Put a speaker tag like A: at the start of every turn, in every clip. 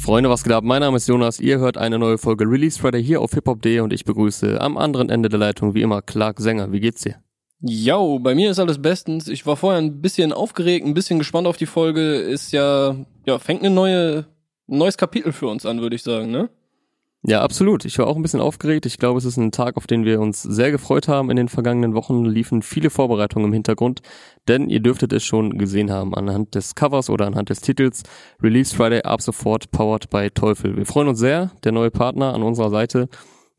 A: Freunde, was geht ab? Mein Name ist Jonas. Ihr hört eine neue Folge Release Friday hier auf hiphop.de und ich begrüße am anderen Ende der Leitung wie immer Clark Sänger. Wie geht's dir?
B: Jo, bei mir ist alles bestens. Ich war vorher ein bisschen aufgeregt, ein bisschen gespannt auf die Folge. Ist ja, ja, fängt eine neue, ein neues Kapitel für uns an, würde ich sagen, ne?
A: Ja, absolut. Ich war auch ein bisschen aufgeregt. Ich glaube, es ist ein Tag, auf den wir uns sehr gefreut haben. In den vergangenen Wochen liefen viele Vorbereitungen im Hintergrund, denn ihr dürftet es schon gesehen haben anhand des Covers oder anhand des Titels. Release Friday ab sofort, powered by Teufel. Wir freuen uns sehr. Der neue Partner an unserer Seite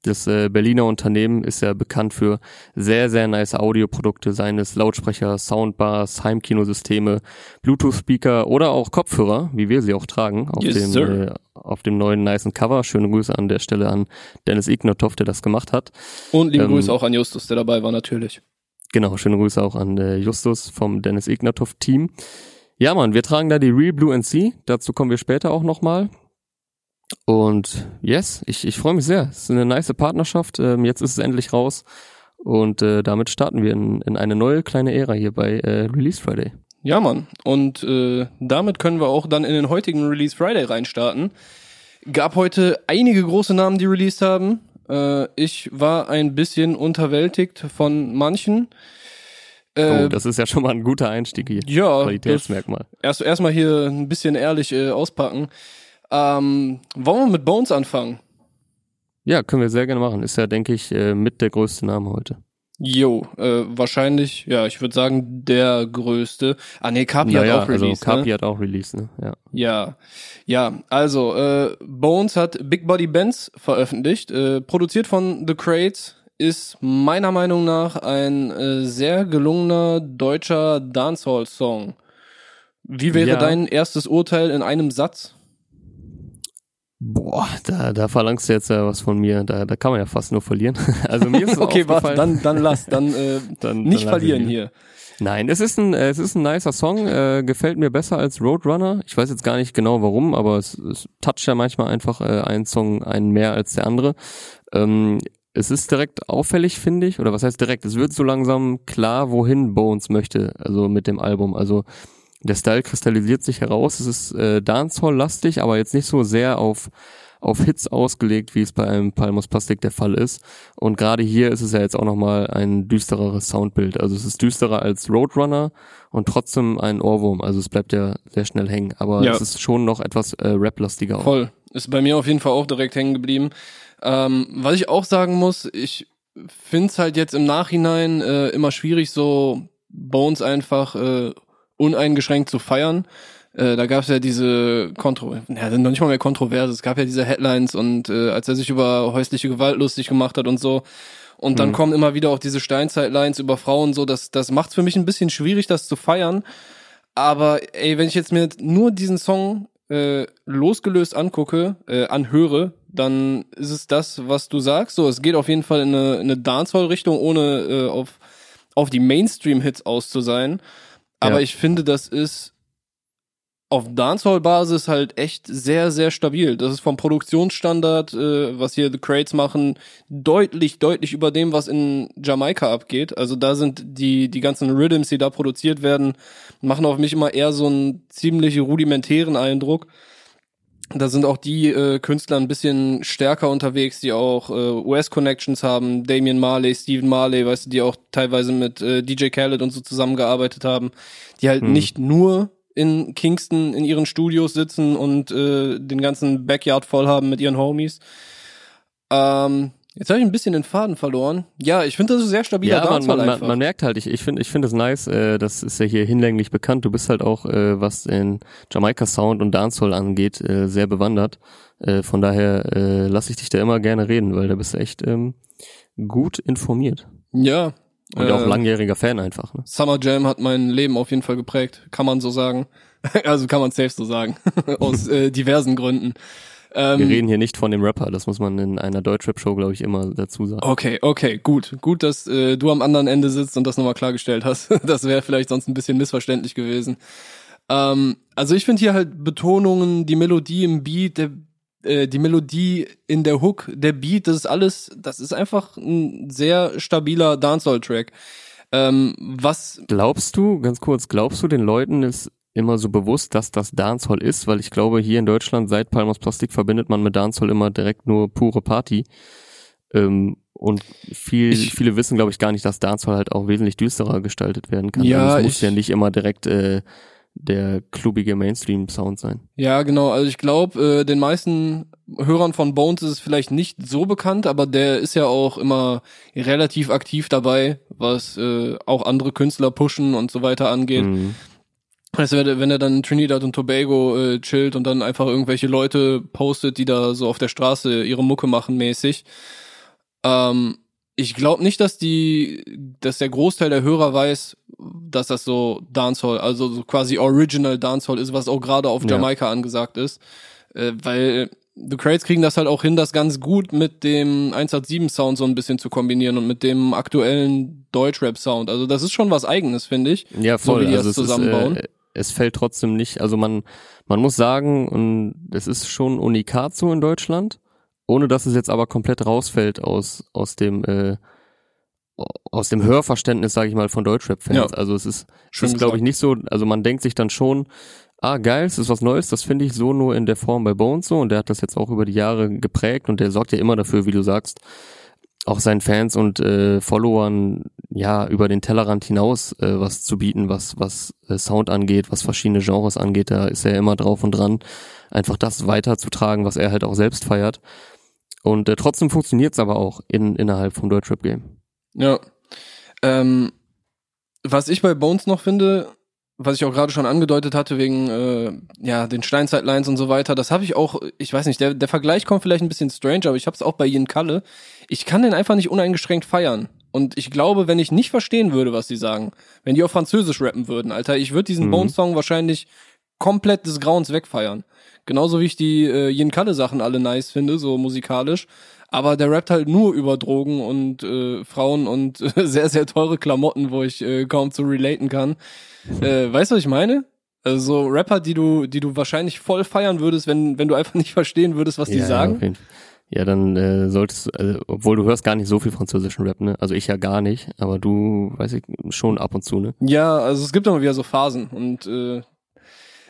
A: das äh, Berliner Unternehmen ist ja bekannt für sehr, sehr nice Audioprodukte, seines Lautsprecher, Soundbars, Heimkinosysteme, Bluetooth-Speaker oder auch Kopfhörer, wie wir sie auch tragen, auf, yes, dem, äh, auf dem neuen niceen Cover. Schöne Grüße an der Stelle an Dennis Ignatov, der das gemacht hat.
B: Und liebe ähm, Grüße auch an Justus, der dabei war natürlich.
A: Genau, schöne Grüße auch an äh, Justus vom Dennis Ignatov Team. Ja, Mann, wir tragen da die Real Blue NC. Dazu kommen wir später auch nochmal. Und yes, ich, ich freue mich sehr. Es ist eine nice Partnerschaft. Ähm, jetzt ist es endlich raus. Und äh, damit starten wir in, in eine neue kleine Ära hier bei äh, Release Friday.
B: Ja, Mann. Und äh, damit können wir auch dann in den heutigen Release Friday reinstarten. Gab heute einige große Namen, die released haben. Äh, ich war ein bisschen unterwältigt von manchen.
A: Äh, oh, das ist ja schon mal ein guter Einstieg hier.
B: Ja. Qualitätsmerkmal. Erst erstmal hier ein bisschen ehrlich äh, auspacken. Ähm, wollen wir mit Bones anfangen?
A: Ja, können wir sehr gerne machen. Ist ja, denke ich, äh, mit der größte Name heute.
B: Jo, äh, wahrscheinlich, ja, ich würde sagen, der größte. Ah nee, Kapi naja, hat auch
A: also released. Also Kapi ne? hat auch released, ne? Ja.
B: Ja, ja also äh, Bones hat Big Body Bands veröffentlicht, äh, produziert von The Crates, ist meiner Meinung nach ein äh, sehr gelungener deutscher Dancehall-Song. Wie wäre ja. dein erstes Urteil in einem Satz?
A: Boah, da, da verlangst du jetzt ja was von mir. Da, da kann man ja fast nur verlieren. Also mir ist es
B: Okay, warte, dann, dann lass, dann, äh, dann nicht dann verlieren hier.
A: Nein, es ist ein, es ist ein nicer Song, äh, gefällt mir besser als Roadrunner. Ich weiß jetzt gar nicht genau warum, aber es, es toucht ja manchmal einfach äh, ein Song einen mehr als der andere. Ähm, es ist direkt auffällig, finde ich, oder was heißt direkt? Es wird so langsam klar, wohin Bones möchte, also mit dem Album. Also der Style kristallisiert sich heraus. Es ist äh, Dancehall-lastig, aber jetzt nicht so sehr auf auf Hits ausgelegt, wie es bei einem Palmos Plastik der Fall ist. Und gerade hier ist es ja jetzt auch nochmal ein düstereres Soundbild. Also es ist düsterer als Roadrunner und trotzdem ein Ohrwurm. Also es bleibt ja sehr schnell hängen. Aber ja. es ist schon noch etwas äh, Rap-lastiger.
B: Voll. Ist bei mir auf jeden Fall auch direkt hängen geblieben. Ähm, was ich auch sagen muss, ich finde es halt jetzt im Nachhinein äh, immer schwierig, so Bones einfach äh, uneingeschränkt zu feiern. Äh, da gab es ja diese Kontro, ja, noch nicht mal mehr Kontroverse. Es gab ja diese Headlines und äh, als er sich über häusliche Gewalt lustig gemacht hat und so. Und dann mhm. kommen immer wieder auch diese Steinzeitlines über Frauen so, das, das macht für mich ein bisschen schwierig, das zu feiern. Aber ey, wenn ich jetzt mir nur diesen Song äh, losgelöst angucke, äh, anhöre, dann ist es das, was du sagst. So, es geht auf jeden Fall in eine, in eine Dancehall-Richtung, ohne äh, auf, auf die Mainstream-Hits aus zu sein. Aber ja. ich finde, das ist auf Dancehall-Basis halt echt sehr, sehr stabil. Das ist vom Produktionsstandard, äh, was hier The Crates machen, deutlich, deutlich über dem, was in Jamaika abgeht. Also da sind die, die ganzen Rhythms, die da produziert werden, machen auf mich immer eher so einen ziemlich rudimentären Eindruck. Da sind auch die äh, Künstler ein bisschen stärker unterwegs, die auch äh, US-Connections haben. Damian Marley, Stephen Marley, weißt du, die auch teilweise mit äh, DJ Khaled und so zusammengearbeitet haben. Die halt hm. nicht nur in Kingston in ihren Studios sitzen und äh, den ganzen Backyard voll haben mit ihren Homies. Ähm, Jetzt habe ich ein bisschen den Faden verloren. Ja, ich finde das ist sehr stabiler ja,
A: man, man, man, man, merkt halt, ich, ich finde ich finde es nice, äh, das ist ja hier hinlänglich bekannt. Du bist halt auch, äh, was den Jamaika Sound und Dancehall angeht, äh, sehr bewandert. Äh, von daher äh, lasse ich dich da immer gerne reden, weil da bist du echt ähm, gut informiert.
B: Ja.
A: Und äh, auch langjähriger Fan einfach. Ne?
B: Summer Jam hat mein Leben auf jeden Fall geprägt, kann man so sagen. also kann man safe so sagen, aus äh, diversen Gründen.
A: Ähm, Wir reden hier nicht von dem Rapper, das muss man in einer Deutschrap-Show, glaube ich, immer dazu sagen.
B: Okay, okay, gut. Gut, dass äh, du am anderen Ende sitzt und das nochmal klargestellt hast. das wäre vielleicht sonst ein bisschen missverständlich gewesen. Ähm, also ich finde hier halt Betonungen, die Melodie im Beat, der, äh, die Melodie in der Hook, der Beat, das ist alles, das ist einfach ein sehr stabiler Dancehall-Track. Ähm, was
A: glaubst du, ganz kurz, glaubst du den Leuten ist immer so bewusst, dass das Dancehall ist, weil ich glaube, hier in Deutschland seit Palmos Plastik verbindet man mit Dancehall immer direkt nur pure Party. Ähm, und viel,
B: Ich-
A: viele wissen, glaube ich, gar nicht, dass Dancehall halt auch wesentlich düsterer gestaltet werden kann.
B: Ja,
A: also es muss
B: ich-
A: ja nicht immer direkt äh, der klubige Mainstream-Sound sein.
B: Ja, genau. Also ich glaube, äh, den meisten Hörern von Bones ist es vielleicht nicht so bekannt, aber der ist ja auch immer relativ aktiv dabei, was äh, auch andere Künstler pushen und so weiter angeht.
A: Mhm.
B: Also wenn er- wenn er dann in Trinidad und Tobago äh, chillt und dann einfach irgendwelche Leute postet, die da so auf der Straße ihre Mucke machen mäßig. Ähm, ich glaube nicht, dass die, dass der Großteil der Hörer weiß, dass das so Dancehall, also so quasi Original Dancehall ist, was auch gerade auf
A: Ja.
B: Jamaika angesagt ist. Äh, weil The Crates kriegen das halt auch hin, das ganz gut mit dem 187-Sound so ein bisschen zu kombinieren und mit dem aktuellen Deutschrap-Sound. Also das ist schon was Eigenes, finde ich.
A: Ja,
B: So
A: voll.
B: wie die
A: also
B: das zusammenbauen.
A: Ist, äh, es fällt trotzdem nicht, also man, man muss sagen, und es ist schon unikat so in Deutschland, ohne dass es jetzt aber komplett rausfällt aus, aus dem, äh, aus dem Hörverständnis, sage ich mal, von Deutschrap-Fans.
B: Ja.
A: Also es ist,
B: Schön
A: ist glaube ich, nicht so, also man denkt sich dann schon, ah, geil, es ist was Neues, das finde ich so nur in der Form bei Bones so und der hat das jetzt auch über die Jahre geprägt und der sorgt ja immer dafür, wie du sagst, auch seinen Fans und äh, Followern ja über den Tellerrand hinaus äh, was zu bieten, was was äh, Sound angeht, was verschiedene Genres angeht, da ist er immer drauf und dran, einfach das weiterzutragen, was er halt auch selbst feiert. Und äh, trotzdem funktioniert's aber auch in, innerhalb vom Deutschrap Game.
B: Ja. Ähm, was ich bei Bones noch finde, was ich auch gerade schon angedeutet hatte, wegen äh, ja, den Steinzeitlines und so weiter, das habe ich auch, ich weiß nicht, der, der Vergleich kommt vielleicht ein bisschen strange, aber ich habe es auch bei Ian Kalle. Ich kann den einfach nicht uneingeschränkt feiern. Und ich glaube, wenn ich nicht verstehen würde, was sie sagen, wenn die auf Französisch rappen würden, Alter, ich würde diesen
A: Mhm.
B: Bones-Song wahrscheinlich komplett des Grauens wegfeiern. Genauso wie ich die äh, Jen Kalle Sachen alle nice finde, so musikalisch. Aber der rappt halt nur über Drogen und äh, Frauen und äh, sehr, sehr teure Klamotten, wo ich äh, kaum zu relaten kann. Äh, weißt du, was ich meine? Also so Rapper, die du, die du wahrscheinlich voll feiern würdest, wenn, wenn du einfach nicht verstehen würdest, was die
A: ja,
B: sagen.
A: auf jeden Fall. Ja, dann äh, solltest du, also, obwohl du hörst gar nicht so viel französischen Rap, ne? Also ich ja gar nicht, aber du, weiß ich, schon ab und zu, ne?
B: Ja, also es gibt immer wieder so Phasen und äh,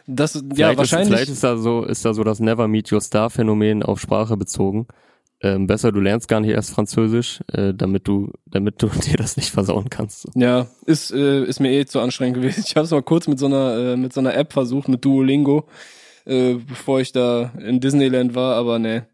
B: das, ja,
A: Vielleicht
B: wahrscheinlich.
A: Ist, vielleicht ist da so, ist da so das Never Meet Your Star Phänomen auf Sprache bezogen. Ähm, besser, du lernst gar nicht erst Französisch, äh, damit du, damit du dir das nicht versauen kannst.
B: Ja, ist, äh, ist mir eh zu anstrengend gewesen. Ich habe es mal kurz mit so einer äh, mit so einer App versucht, mit Duolingo, äh, bevor ich da in Disneyland war, aber ne.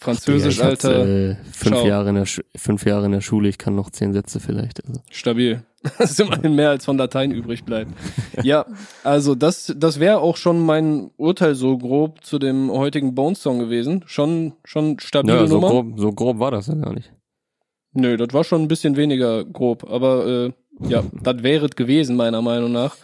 B: Französisch,
A: hatte,
B: Alter,
A: Äh, fünf
B: Ciao.
A: Jahre in der Schu- fünf Jahre in der Schule, ich kann noch zehn Sätze vielleicht. Also.
B: stabil. Das ist immerhin mehr als von Latein übrig bleibt. ja, also das, das wäre auch schon mein Urteil so grob zu dem heutigen Bones Song gewesen. Schon, schon stabile
A: Ja, so
B: Nummer.
A: grob, so grob war das ja gar nicht.
B: Nö, das war schon ein bisschen weniger grob, aber äh, ja, das wäre es gewesen, meiner Meinung nach.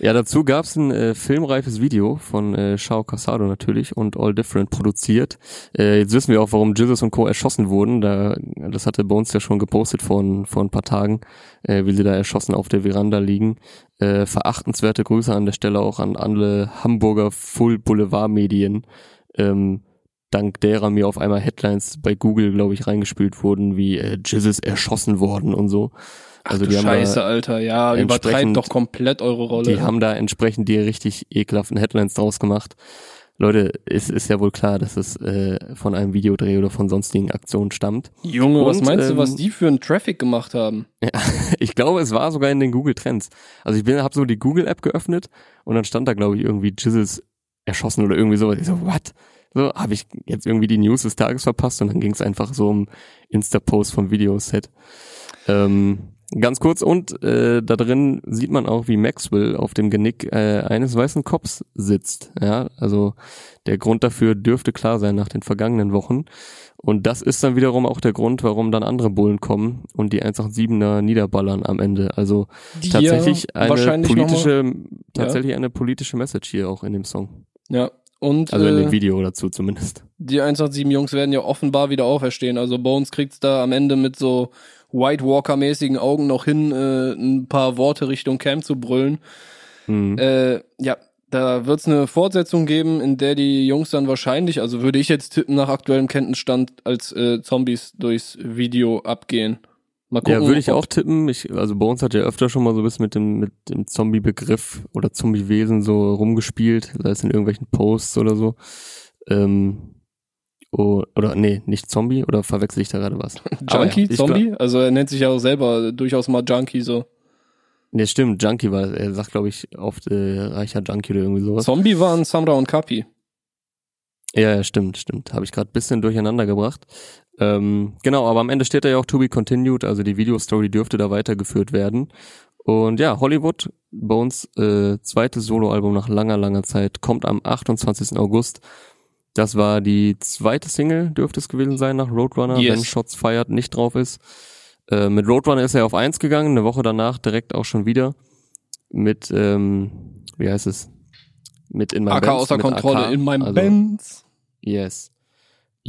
A: Ja, dazu gab's ein äh, filmreifes Video von äh, Shao Casado natürlich und All Different produziert. Äh, jetzt wissen wir auch, warum Jesus und Co. erschossen wurden. Da, das hatte Bones ja schon gepostet vor, vor ein paar Tagen, äh, wie sie da erschossen auf der Veranda liegen. Äh, verachtenswerte Grüße an der Stelle auch an alle Hamburger Full Boulevard Medien. Ähm, dank derer mir auf einmal Headlines bei Google, glaube ich, reingespült wurden, wie äh, Jesus erschossen worden und so. Also
B: Ach
A: die
B: du
A: haben da-
B: Scheiße, Alter. Ja, übertreibt
A: entsprechend-
B: doch komplett eure Rolle.
A: die haben da entsprechend die richtig ekelhaften Headlines draus gemacht. Leute, es ist ja wohl klar, dass es äh, von einem Videodreh oder von sonstigen Aktionen stammt.
B: Junge, was
A: Und,
B: meinst du, was
A: ähm,
B: die für einen Traffic gemacht haben?
A: Ich glaube, es war sogar in den Google Trends. Also ich bin, habe so die Google App geöffnet und dann stand da glaube ich irgendwie Jizzles erschossen oder irgendwie sowas. Ich so, what? So, habe ich jetzt irgendwie die News des Tages verpasst und dann ging es einfach so um Insta-Post vom Videoset. Ähm, ganz kurz und äh, da drin sieht man auch, wie Maxwell auf dem Genick äh, eines weißen Cops sitzt. Ja, also der Grund dafür dürfte klar sein nach den vergangenen Wochen. Und das ist dann wiederum auch der Grund, warum dann andere Bullen kommen und die 187er niederballern am Ende. Also
B: Die
A: tatsächlich
B: ja
A: eine
B: wahrscheinlich noch
A: politische, tatsächlich eine politische Message hier auch in dem Song.
B: Ja. Und
A: Also in
B: äh,
A: dem Video dazu zumindest.
B: die 187 Jungs werden ja offenbar wieder auferstehen. Also Bones kriegt's da am Ende mit so White Walker-mäßigen Augen noch hin, äh, ein paar Worte Richtung Camp zu brüllen.
A: Mhm.
B: Äh, ja, da wird's eine Fortsetzung geben, in der die Jungs dann wahrscheinlich, also würde ich jetzt tippen nach aktuellem Kenntnisstand, als äh, Zombies durchs Video abgehen. Mal gucken,
A: Ja, würde ich auch tippen. Ich, also Bones hat ja öfter schon mal so ein bisschen mit dem, mit dem Zombie-Begriff oder Zombie-Wesen so rumgespielt, sei es in irgendwelchen Posts oder so. Ähm, oh, oder nee, nicht Zombie oder verwechsel ich da gerade was?
B: Junkie,
A: ja,
B: Zombie? Also er nennt sich ja auch selber durchaus mal Junkie so.
A: Nee, stimmt, Junkie war, er sagt glaube ich oft äh, reicher Junkie oder irgendwie sowas.
B: Zombie waren Samra und Kapi.
A: Ja, ja, stimmt, stimmt. Habe ich gerade bisschen durcheinander gebracht. Ähm, genau, aber am Ende steht da ja auch To Be Continued, also die Videostory dürfte da weitergeführt werden. Und ja, Hollywood, Bones äh, zweites Soloalbum nach langer, langer Zeit, kommt am 28. August. Das war die zweite Single, dürfte es gewesen sein, nach Roadrunner,
B: Yes.
A: wenn Shots Fired nicht drauf ist. Äh, mit Roadrunner ist er auf eins gegangen, eine Woche danach direkt auch schon wieder. Mit, ähm, wie heißt es? Mit in meinem
B: AK
A: Benz,
B: außer Kontrolle
A: AK,
B: in meinem
A: also,
B: Benz.
A: Yes.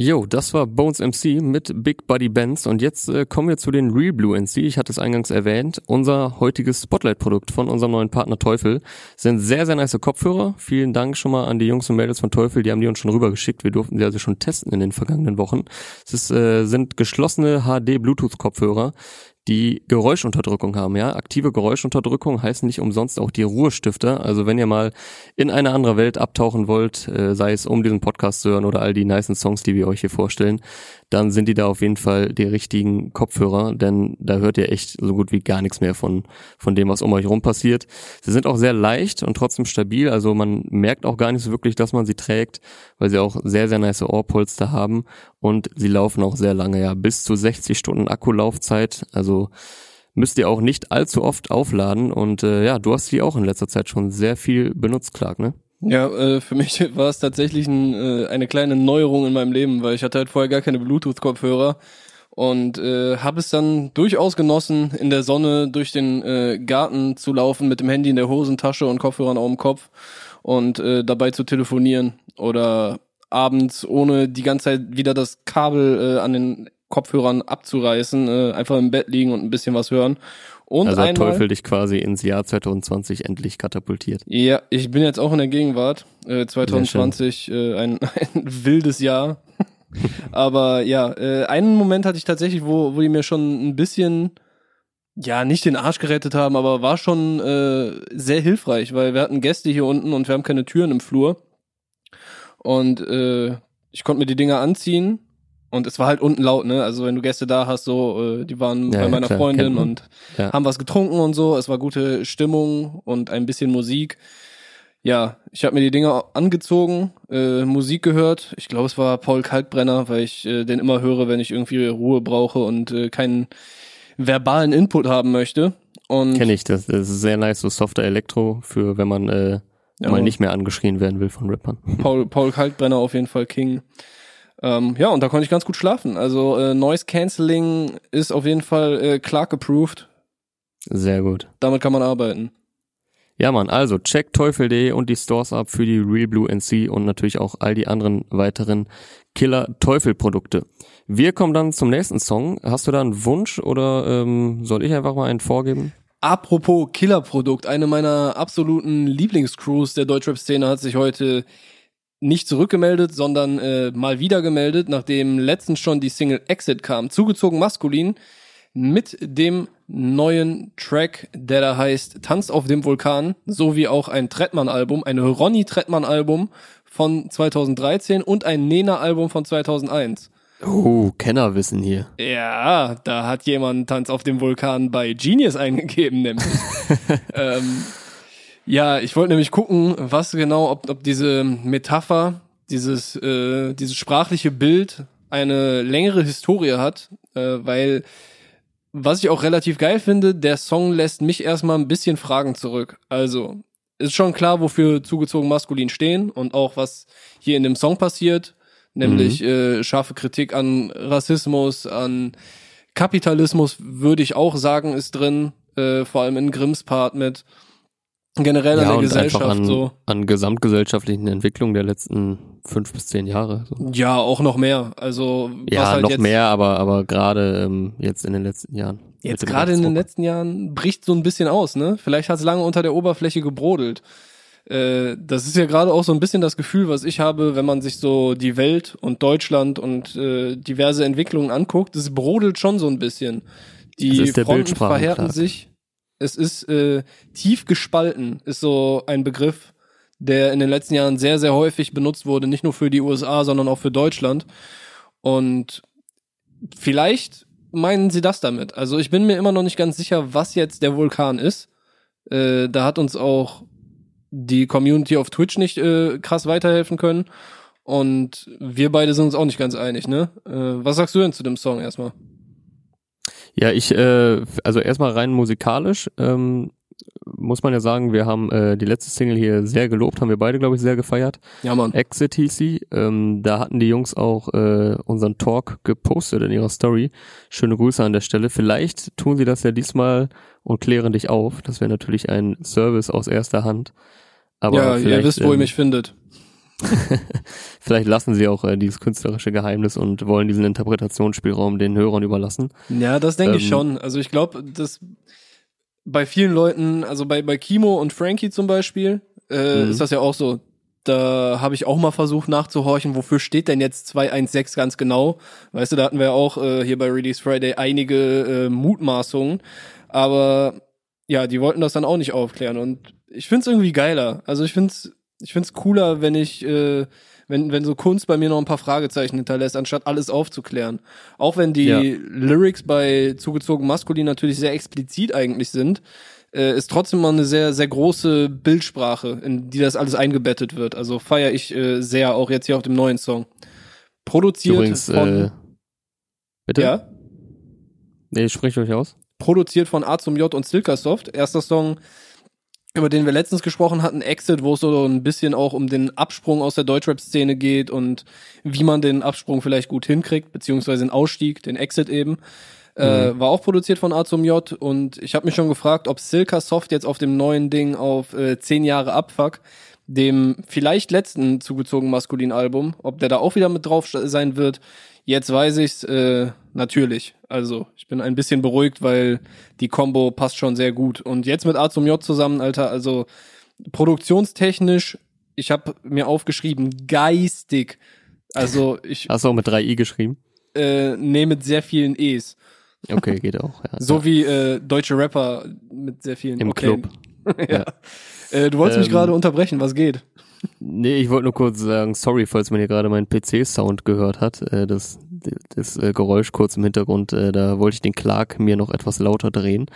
A: Yo, das war Bones MC mit Big Buddy Benz und jetzt äh, kommen wir zu den Real Blue NC. Ich hatte es eingangs erwähnt. Unser heutiges Spotlight-Produkt von unserem neuen Partner Teufel sind sehr, sehr nice Kopfhörer. Vielen Dank schon mal an die Jungs und Mädels von Teufel, die haben die uns schon rübergeschickt. Wir durften sie also schon testen in den vergangenen Wochen. Es ist, äh, sind geschlossene HD-Bluetooth-Kopfhörer, die Geräuschunterdrückung haben, ja. Aktive Geräuschunterdrückung heißen nicht umsonst auch die Ruhestifter. Also wenn ihr mal in eine andere Welt abtauchen wollt, äh, sei es um diesen Podcast zu hören oder all die nicen Songs, die wir euch hier vorstellen, dann sind die da auf jeden Fall die richtigen Kopfhörer, denn da hört ihr echt so gut wie gar nichts mehr von, von dem, was um euch rum passiert. Sie sind auch sehr leicht und trotzdem stabil, also man merkt auch gar nicht so wirklich, dass man sie trägt, weil sie auch sehr, sehr nice Ohrpolster haben und sie laufen auch sehr lange, ja, bis zu 60 Stunden Akkulaufzeit, also müsst ihr auch nicht allzu oft aufladen und äh, ja, du hast die auch in letzter Zeit schon sehr viel benutzt, Clark, ne?
B: Ja, äh, für mich war es tatsächlich ein, äh, eine kleine Neuerung in meinem Leben, weil ich hatte halt vorher gar keine Bluetooth-Kopfhörer und äh, habe es dann durchaus genossen, in der Sonne durch den äh, Garten zu laufen mit dem Handy in der Hosentasche und Kopfhörern auf dem Kopf und äh, dabei zu telefonieren oder abends ohne die ganze Zeit wieder das Kabel äh, an den Kopfhörern abzureißen, äh, einfach im Bett liegen und ein bisschen was hören. Und
A: also hat Teufel dich quasi ins Jahr 2020 endlich katapultiert.
B: ja, ich bin jetzt auch in der Gegenwart. Äh, 2020, äh, ein, ein wildes Jahr. Aber ja, äh, einen Moment hatte ich tatsächlich, wo, wo die mir schon ein bisschen, ja, nicht den Arsch gerettet haben, aber war schon äh, sehr hilfreich, weil wir hatten Gäste hier unten und wir haben keine Türen im Flur. Und äh, ich konnte mir die Dinger anziehen und es war halt unten laut, ne? Also wenn du Gäste da hast, so, äh, die waren
A: Ja,
B: bei meiner
A: klar,
B: Freundin und
A: Ja.
B: haben was getrunken und so. Es war gute Stimmung und ein bisschen Musik. Ja, ich habe mir die Dinger angezogen, äh, Musik gehört. Ich glaube, es war Paul Kalkbrenner, weil ich äh, den immer höre, wenn ich irgendwie Ruhe brauche und äh, keinen verbalen Input haben möchte. Und
A: Kenne ich, das, das ist sehr nice, so softer Elektro für, wenn man äh,
B: Ja,
A: mal nicht mehr angeschrien werden will von Rappern.
B: Paul, Paul Kalkbrenner auf jeden Fall King. Ähm, ja, und da konnte ich ganz gut schlafen. Also äh, Noise Cancelling ist auf jeden Fall äh, Clark approved.
A: Sehr gut.
B: Damit kann man arbeiten.
A: Ja, Mann, also check teufel.de und die Stores ab für die Real Blue NC und natürlich auch all die anderen weiteren Killer-Teufel-Produkte. Wir kommen dann zum nächsten Song. Hast du da einen Wunsch oder ähm, soll ich einfach mal einen vorgeben?
B: Apropos Killerprodukt, eine meiner absoluten Lieblingscrews der Deutschrap-Szene hat sich heute nicht zurückgemeldet, sondern äh, mal wieder gemeldet, nachdem letztens schon die Single Exit kam. Zugezogen maskulin mit dem neuen Track, der da heißt Tanz auf dem Vulkan, sowie auch ein Trettmann-Album, ein Ronny Trettmann-Album von 2013 und ein Nena-Album von 2001.
A: Oh, Kennerwissen hier.
B: Ja, da hat jemand Tanz auf dem Vulkan bei Genius eingegeben, nämlich. ähm, ja, ich wollte nämlich gucken, was genau, ob, ob diese Metapher, dieses, äh, dieses sprachliche Bild eine längere Historie hat, äh, weil was ich auch relativ geil finde, der Song lässt mich erstmal ein bisschen Fragen zurück. Also, ist schon klar, wofür zugezogen maskulin stehen und auch was hier in dem Song passiert, nämlich äh, scharfe Kritik an Rassismus, an Kapitalismus, würde ich auch sagen, ist drin, äh, vor allem in Grimms Part mit generell an der
A: und
B: Gesellschaft
A: an,
B: so.
A: an gesamtgesellschaftlichen Entwicklungen der letzten fünf bis zehn Jahre. So.
B: Ja, auch noch mehr. Also
A: Ja,
B: halt
A: noch mehr, aber aber gerade ähm, jetzt in den letzten Jahren.
B: Jetzt gerade in den letzten Jahren bricht so ein bisschen aus, ne? Vielleicht hat es lange unter der Oberfläche gebrodelt. Äh, das ist ja gerade auch so ein bisschen das Gefühl, was ich habe, wenn man sich so die Welt und Deutschland und äh, diverse Entwicklungen anguckt. Es brodelt schon so ein bisschen. Die Fronten verhärten sich. Es ist äh, tief gespalten, ist so ein Begriff, der in den letzten Jahren sehr, sehr häufig benutzt wurde, nicht nur für die USA, sondern auch für Deutschland. Und vielleicht meinen sie das damit. Also ich bin mir immer noch nicht ganz sicher, was jetzt der Vulkan ist. Äh, da hat uns auch die Community auf Twitch nicht äh, krass weiterhelfen können. Und wir beide sind uns auch nicht ganz einig, ne? Äh, was sagst du denn zu dem Song erstmal?
A: Ja, ich, äh, also erstmal rein musikalisch, ähm, muss man ja sagen, wir haben äh, die letzte Single hier sehr gelobt, haben wir beide, glaube ich, sehr gefeiert.
B: Ja, Mann.
A: Exit hieß sie. Ähm, da hatten die Jungs auch äh, unseren Talk gepostet in ihrer Story. Schöne Grüße an der Stelle. Vielleicht tun sie das ja diesmal und klären dich auf. Das wäre natürlich ein Service aus erster Hand. Aber
B: ja, ihr wisst, wo ihr
A: ähm,
B: mich findet.
A: Vielleicht lassen sie auch äh, dieses künstlerische Geheimnis und wollen diesen Interpretationsspielraum den Hörern überlassen.
B: Ja, das denke ich
A: Ähm,
B: schon. Also ich glaube, dass bei vielen Leuten, also bei, bei Kimo und Frankie zum Beispiel, äh,
A: Mhm.
B: ist das ja auch so. Da habe ich auch mal versucht nachzuhorchen, wofür steht denn jetzt 216 ganz genau? Weißt du, da hatten wir ja auch äh, hier bei Release Friday einige äh, Mutmaßungen. Aber ja, die wollten das dann auch nicht aufklären. Und ich find's irgendwie geiler. Also ich find's, ich find's cooler, wenn ich, äh, wenn, wenn so Kunst bei mir noch ein paar Fragezeichen hinterlässt, anstatt alles aufzuklären. Auch wenn die
A: Ja.
B: Lyrics bei zugezogen maskulin natürlich sehr explizit eigentlich sind, äh, ist trotzdem mal eine sehr, sehr große Bildsprache, in die das alles eingebettet wird. Also feiere ich äh, sehr, auch jetzt hier auf dem neuen Song. Produziert
A: Übrigens,
B: von,
A: äh, bitte?
B: ja,
A: Nee, spricht euch aus.
B: Produziert von A zum J und Silkasoft. Erster Song, über den wir letztens gesprochen hatten, Exit, wo es so ein bisschen auch um den Absprung aus der Deutschrap-Szene geht und wie man den Absprung vielleicht gut hinkriegt, beziehungsweise den Ausstieg, den Exit eben. Äh, war auch produziert von A zum J und ich habe mich schon gefragt, ob Silkasoft jetzt auf dem neuen Ding auf äh, 10 Jahre Abfuck, dem vielleicht letzten zugezogen maskulinen Album, ob der da auch wieder mit drauf sein wird. Jetzt weiß ich's äh, natürlich. Also ich bin ein bisschen beruhigt, weil die Combo passt schon sehr gut. Und jetzt mit A zum J zusammen, Alter, also produktionstechnisch, ich habe mir aufgeschrieben, geistig. Also ich
A: Hast du auch mit 3i geschrieben?
B: äh, nehme mit sehr vielen E's.
A: Okay, geht auch. Ja.
B: So wie äh, deutsche Rapper mit sehr vielen
A: Im
B: okay.
A: Club.
B: ja. Äh, du wolltest mich
A: Ähm,
B: gerade unterbrechen, was geht?
A: Nee, ich wollte nur kurz sagen, sorry, falls man hier gerade meinen PC-Sound gehört hat. Äh, das das äh, Geräusch kurz im Hintergrund, äh, da wollte ich den Clark mir noch etwas lauter drehen,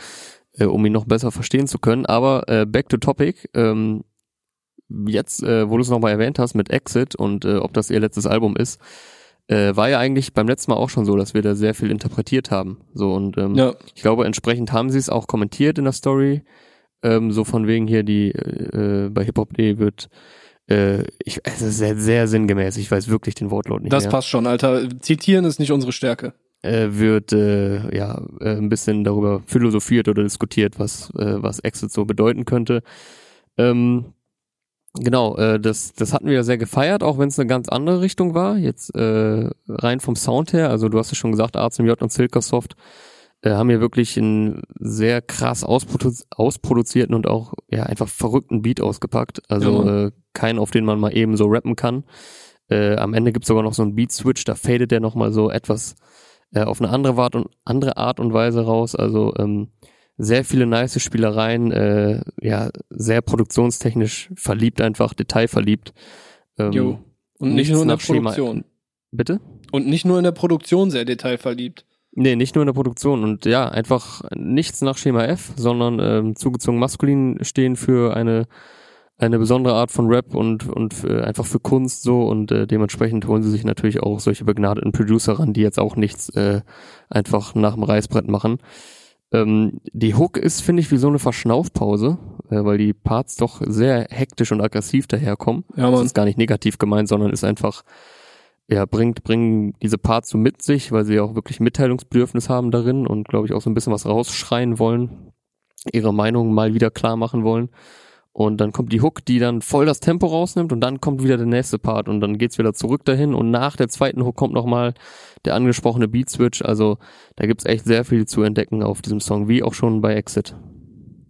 A: äh, um ihn noch besser verstehen zu können. Aber äh, back to topic. Ähm, jetzt, äh, wo du es nochmal erwähnt hast mit Exit und äh, ob das ihr letztes Album ist, äh, war ja eigentlich beim letzten Mal auch schon so, dass wir da sehr viel interpretiert haben. So und ähm,
B: Ja.
A: ich glaube, entsprechend haben sie es auch kommentiert in der Story. Ähm, so von wegen hier, die äh, bei Hip-Hop.de wird äh, ich, es ist sehr, sehr sinngemäß, ich weiß wirklich den Wortlaut nicht
B: Das
A: mehr.
B: passt schon, Alter. Zitieren ist nicht unsere Stärke.
A: Äh, wird äh, ja äh, ein bisschen darüber philosophiert oder diskutiert, was, äh, was Exit so bedeuten könnte. Ähm, genau, äh, das, das hatten wir ja sehr gefeiert, auch wenn es eine ganz andere Richtung war. Jetzt äh, rein vom Sound her, also du hast es schon gesagt, A zum J und Silkasoft äh, haben hier wirklich einen sehr krass ausprodu ausproduzierten und auch ja einfach verrückten Beat ausgepackt. Also
B: Ja.
A: äh, keinen, auf den man mal eben so rappen kann. Äh, am Ende gibt's sogar noch so einen Beat-Switch, da fadet der nochmal so etwas äh, auf eine andere Art und andere Art und Weise raus. Also ähm, sehr viele nice Spielereien, äh, ja, sehr produktionstechnisch verliebt einfach, detailverliebt. Ähm,
B: Jo. Und nicht nur in der
A: Schema-
B: Produktion.
A: Bitte?
B: Und nicht nur in der Produktion sehr detailverliebt.
A: Nee, nicht nur in der Produktion und ja, einfach nichts nach Schema F, sondern ähm, zugezogen maskulin stehen für eine eine besondere Art von Rap und und äh, einfach für Kunst so und äh, dementsprechend holen sie sich natürlich auch solche begnadeten Producer ran, die jetzt auch nichts äh, einfach nach dem Reißbrett machen. Ähm, die Hook ist, finde ich, wie so eine Verschnaufpause, äh, weil die Parts doch sehr hektisch und aggressiv daherkommen.
B: Ja,
A: Das
B: Mann.
A: ist gar nicht negativ gemeint, sondern ist einfach, ja, bringt, bringen diese Parts so mit sich, weil sie auch wirklich Mitteilungsbedürfnis haben darin und glaube ich auch so ein bisschen was rausschreien wollen, ihre Meinung mal wieder klar machen wollen. Und dann kommt die Hook, die dann voll das Tempo rausnimmt und dann kommt wieder der nächste Part und dann geht's wieder zurück dahin und nach der zweiten Hook kommt nochmal der angesprochene Beat Switch. Also da gibt's echt sehr viel zu entdecken auf diesem Song, wie auch schon bei Exit.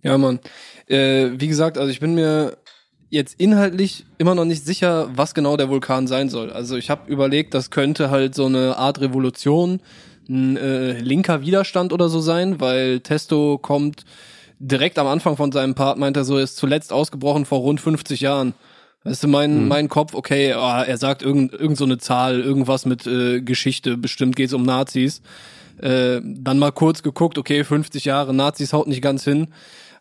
B: Ja, Mann. Äh, wie gesagt, also ich bin mir jetzt inhaltlich immer noch nicht sicher, was genau der Vulkan sein soll. Also ich habe überlegt, das könnte halt so eine Art Revolution ein äh, linker Widerstand oder so sein, weil Testo kommt direkt am Anfang von seinem Part, meint er so, ist zuletzt ausgebrochen vor rund 50 Jahren. Weißt du, mein, hm. mein Kopf, okay, oh, er sagt irgend, irgend so eine Zahl, irgendwas mit äh, Geschichte, bestimmt geht's um Nazis. Äh, dann mal kurz geguckt, okay, 50 Jahre, Nazis haut nicht ganz hin.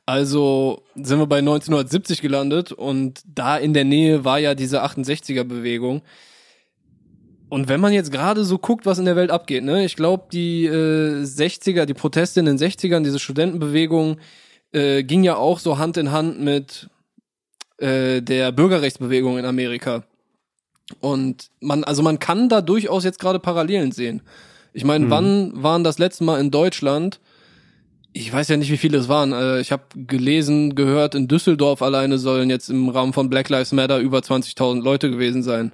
B: Also sind wir bei 1970 gelandet und da in der Nähe war ja diese 68er Bewegung. Und wenn man jetzt gerade so guckt, was in der Welt abgeht, ne, ich glaube, die äh, 60er, die Proteste in den 60ern, diese Studentenbewegung, äh, ging ja auch so Hand in Hand mit äh, der Bürgerrechtsbewegung in Amerika. Und man, also man kann da durchaus jetzt gerade Parallelen sehen. Ich meine, mhm. wann waren das letzte Mal in Deutschland? Ich weiß ja nicht, wie viele es waren. Äh, ich habe gelesen, gehört, in Düsseldorf alleine sollen jetzt im Rahmen von Black Lives Matter über 20.000 Leute gewesen sein.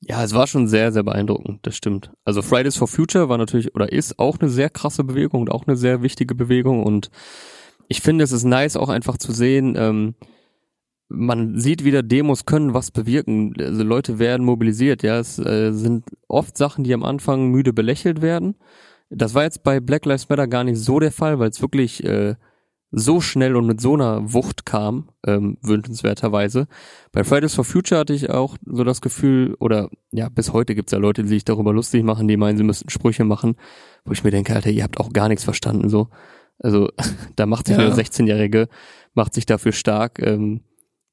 A: Ja, es war schon sehr, sehr beeindruckend, das stimmt. Also Fridays for Future war natürlich oder ist auch eine sehr krasse Bewegung und auch eine sehr wichtige Bewegung und ich finde, es ist nice auch einfach zu sehen, ähm, man sieht wieder, Demos können was bewirken. Also Leute werden mobilisiert, ja. Es äh, sind oft Sachen, die am Anfang müde belächelt werden. Das war jetzt bei Black Lives Matter gar nicht so der Fall, weil es wirklich äh, so schnell und mit so einer Wucht kam, ähm, wünschenswerterweise. Bei Fridays for Future hatte ich auch so das Gefühl, oder ja, bis heute gibt's ja Leute, die sich darüber lustig machen, die meinen, sie müssten Sprüche machen, wo ich mir denke, Alter, ihr habt auch gar nichts verstanden so. Also da macht sich ja. eine 16-Jährige, macht sich dafür stark. Ähm,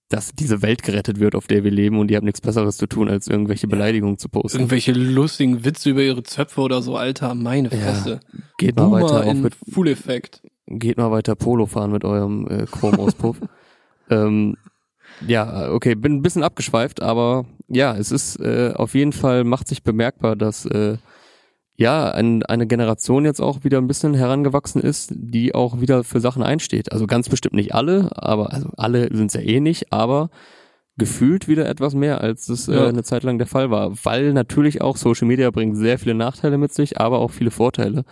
A: dass diese Welt gerettet wird, auf der wir leben und die haben nichts Besseres zu tun, als irgendwelche Beleidigungen zu posten.
B: Irgendwelche lustigen Witze über ihre Zöpfe oder so, Alter, meine Fresse. Ja,
A: geht mal Boomer weiter auf mit
B: Full Effekt.
A: Geht mal weiter Polo fahren mit eurem äh, Chromauspuff. ähm, ja, okay, bin ein bisschen abgeschweift, aber ja, es ist äh, auf jeden Fall macht sich bemerkbar, dass äh, ja, ein, eine Generation jetzt auch wieder ein bisschen herangewachsen ist, die auch wieder für Sachen einsteht. Also ganz bestimmt nicht alle, aber also alle sind es ja eh nicht, aber gefühlt wieder etwas mehr, als es äh, ja. eine Zeit lang der Fall war. Weil natürlich auch Social Media bringt sehr viele Nachteile mit sich, aber auch viele Vorteile.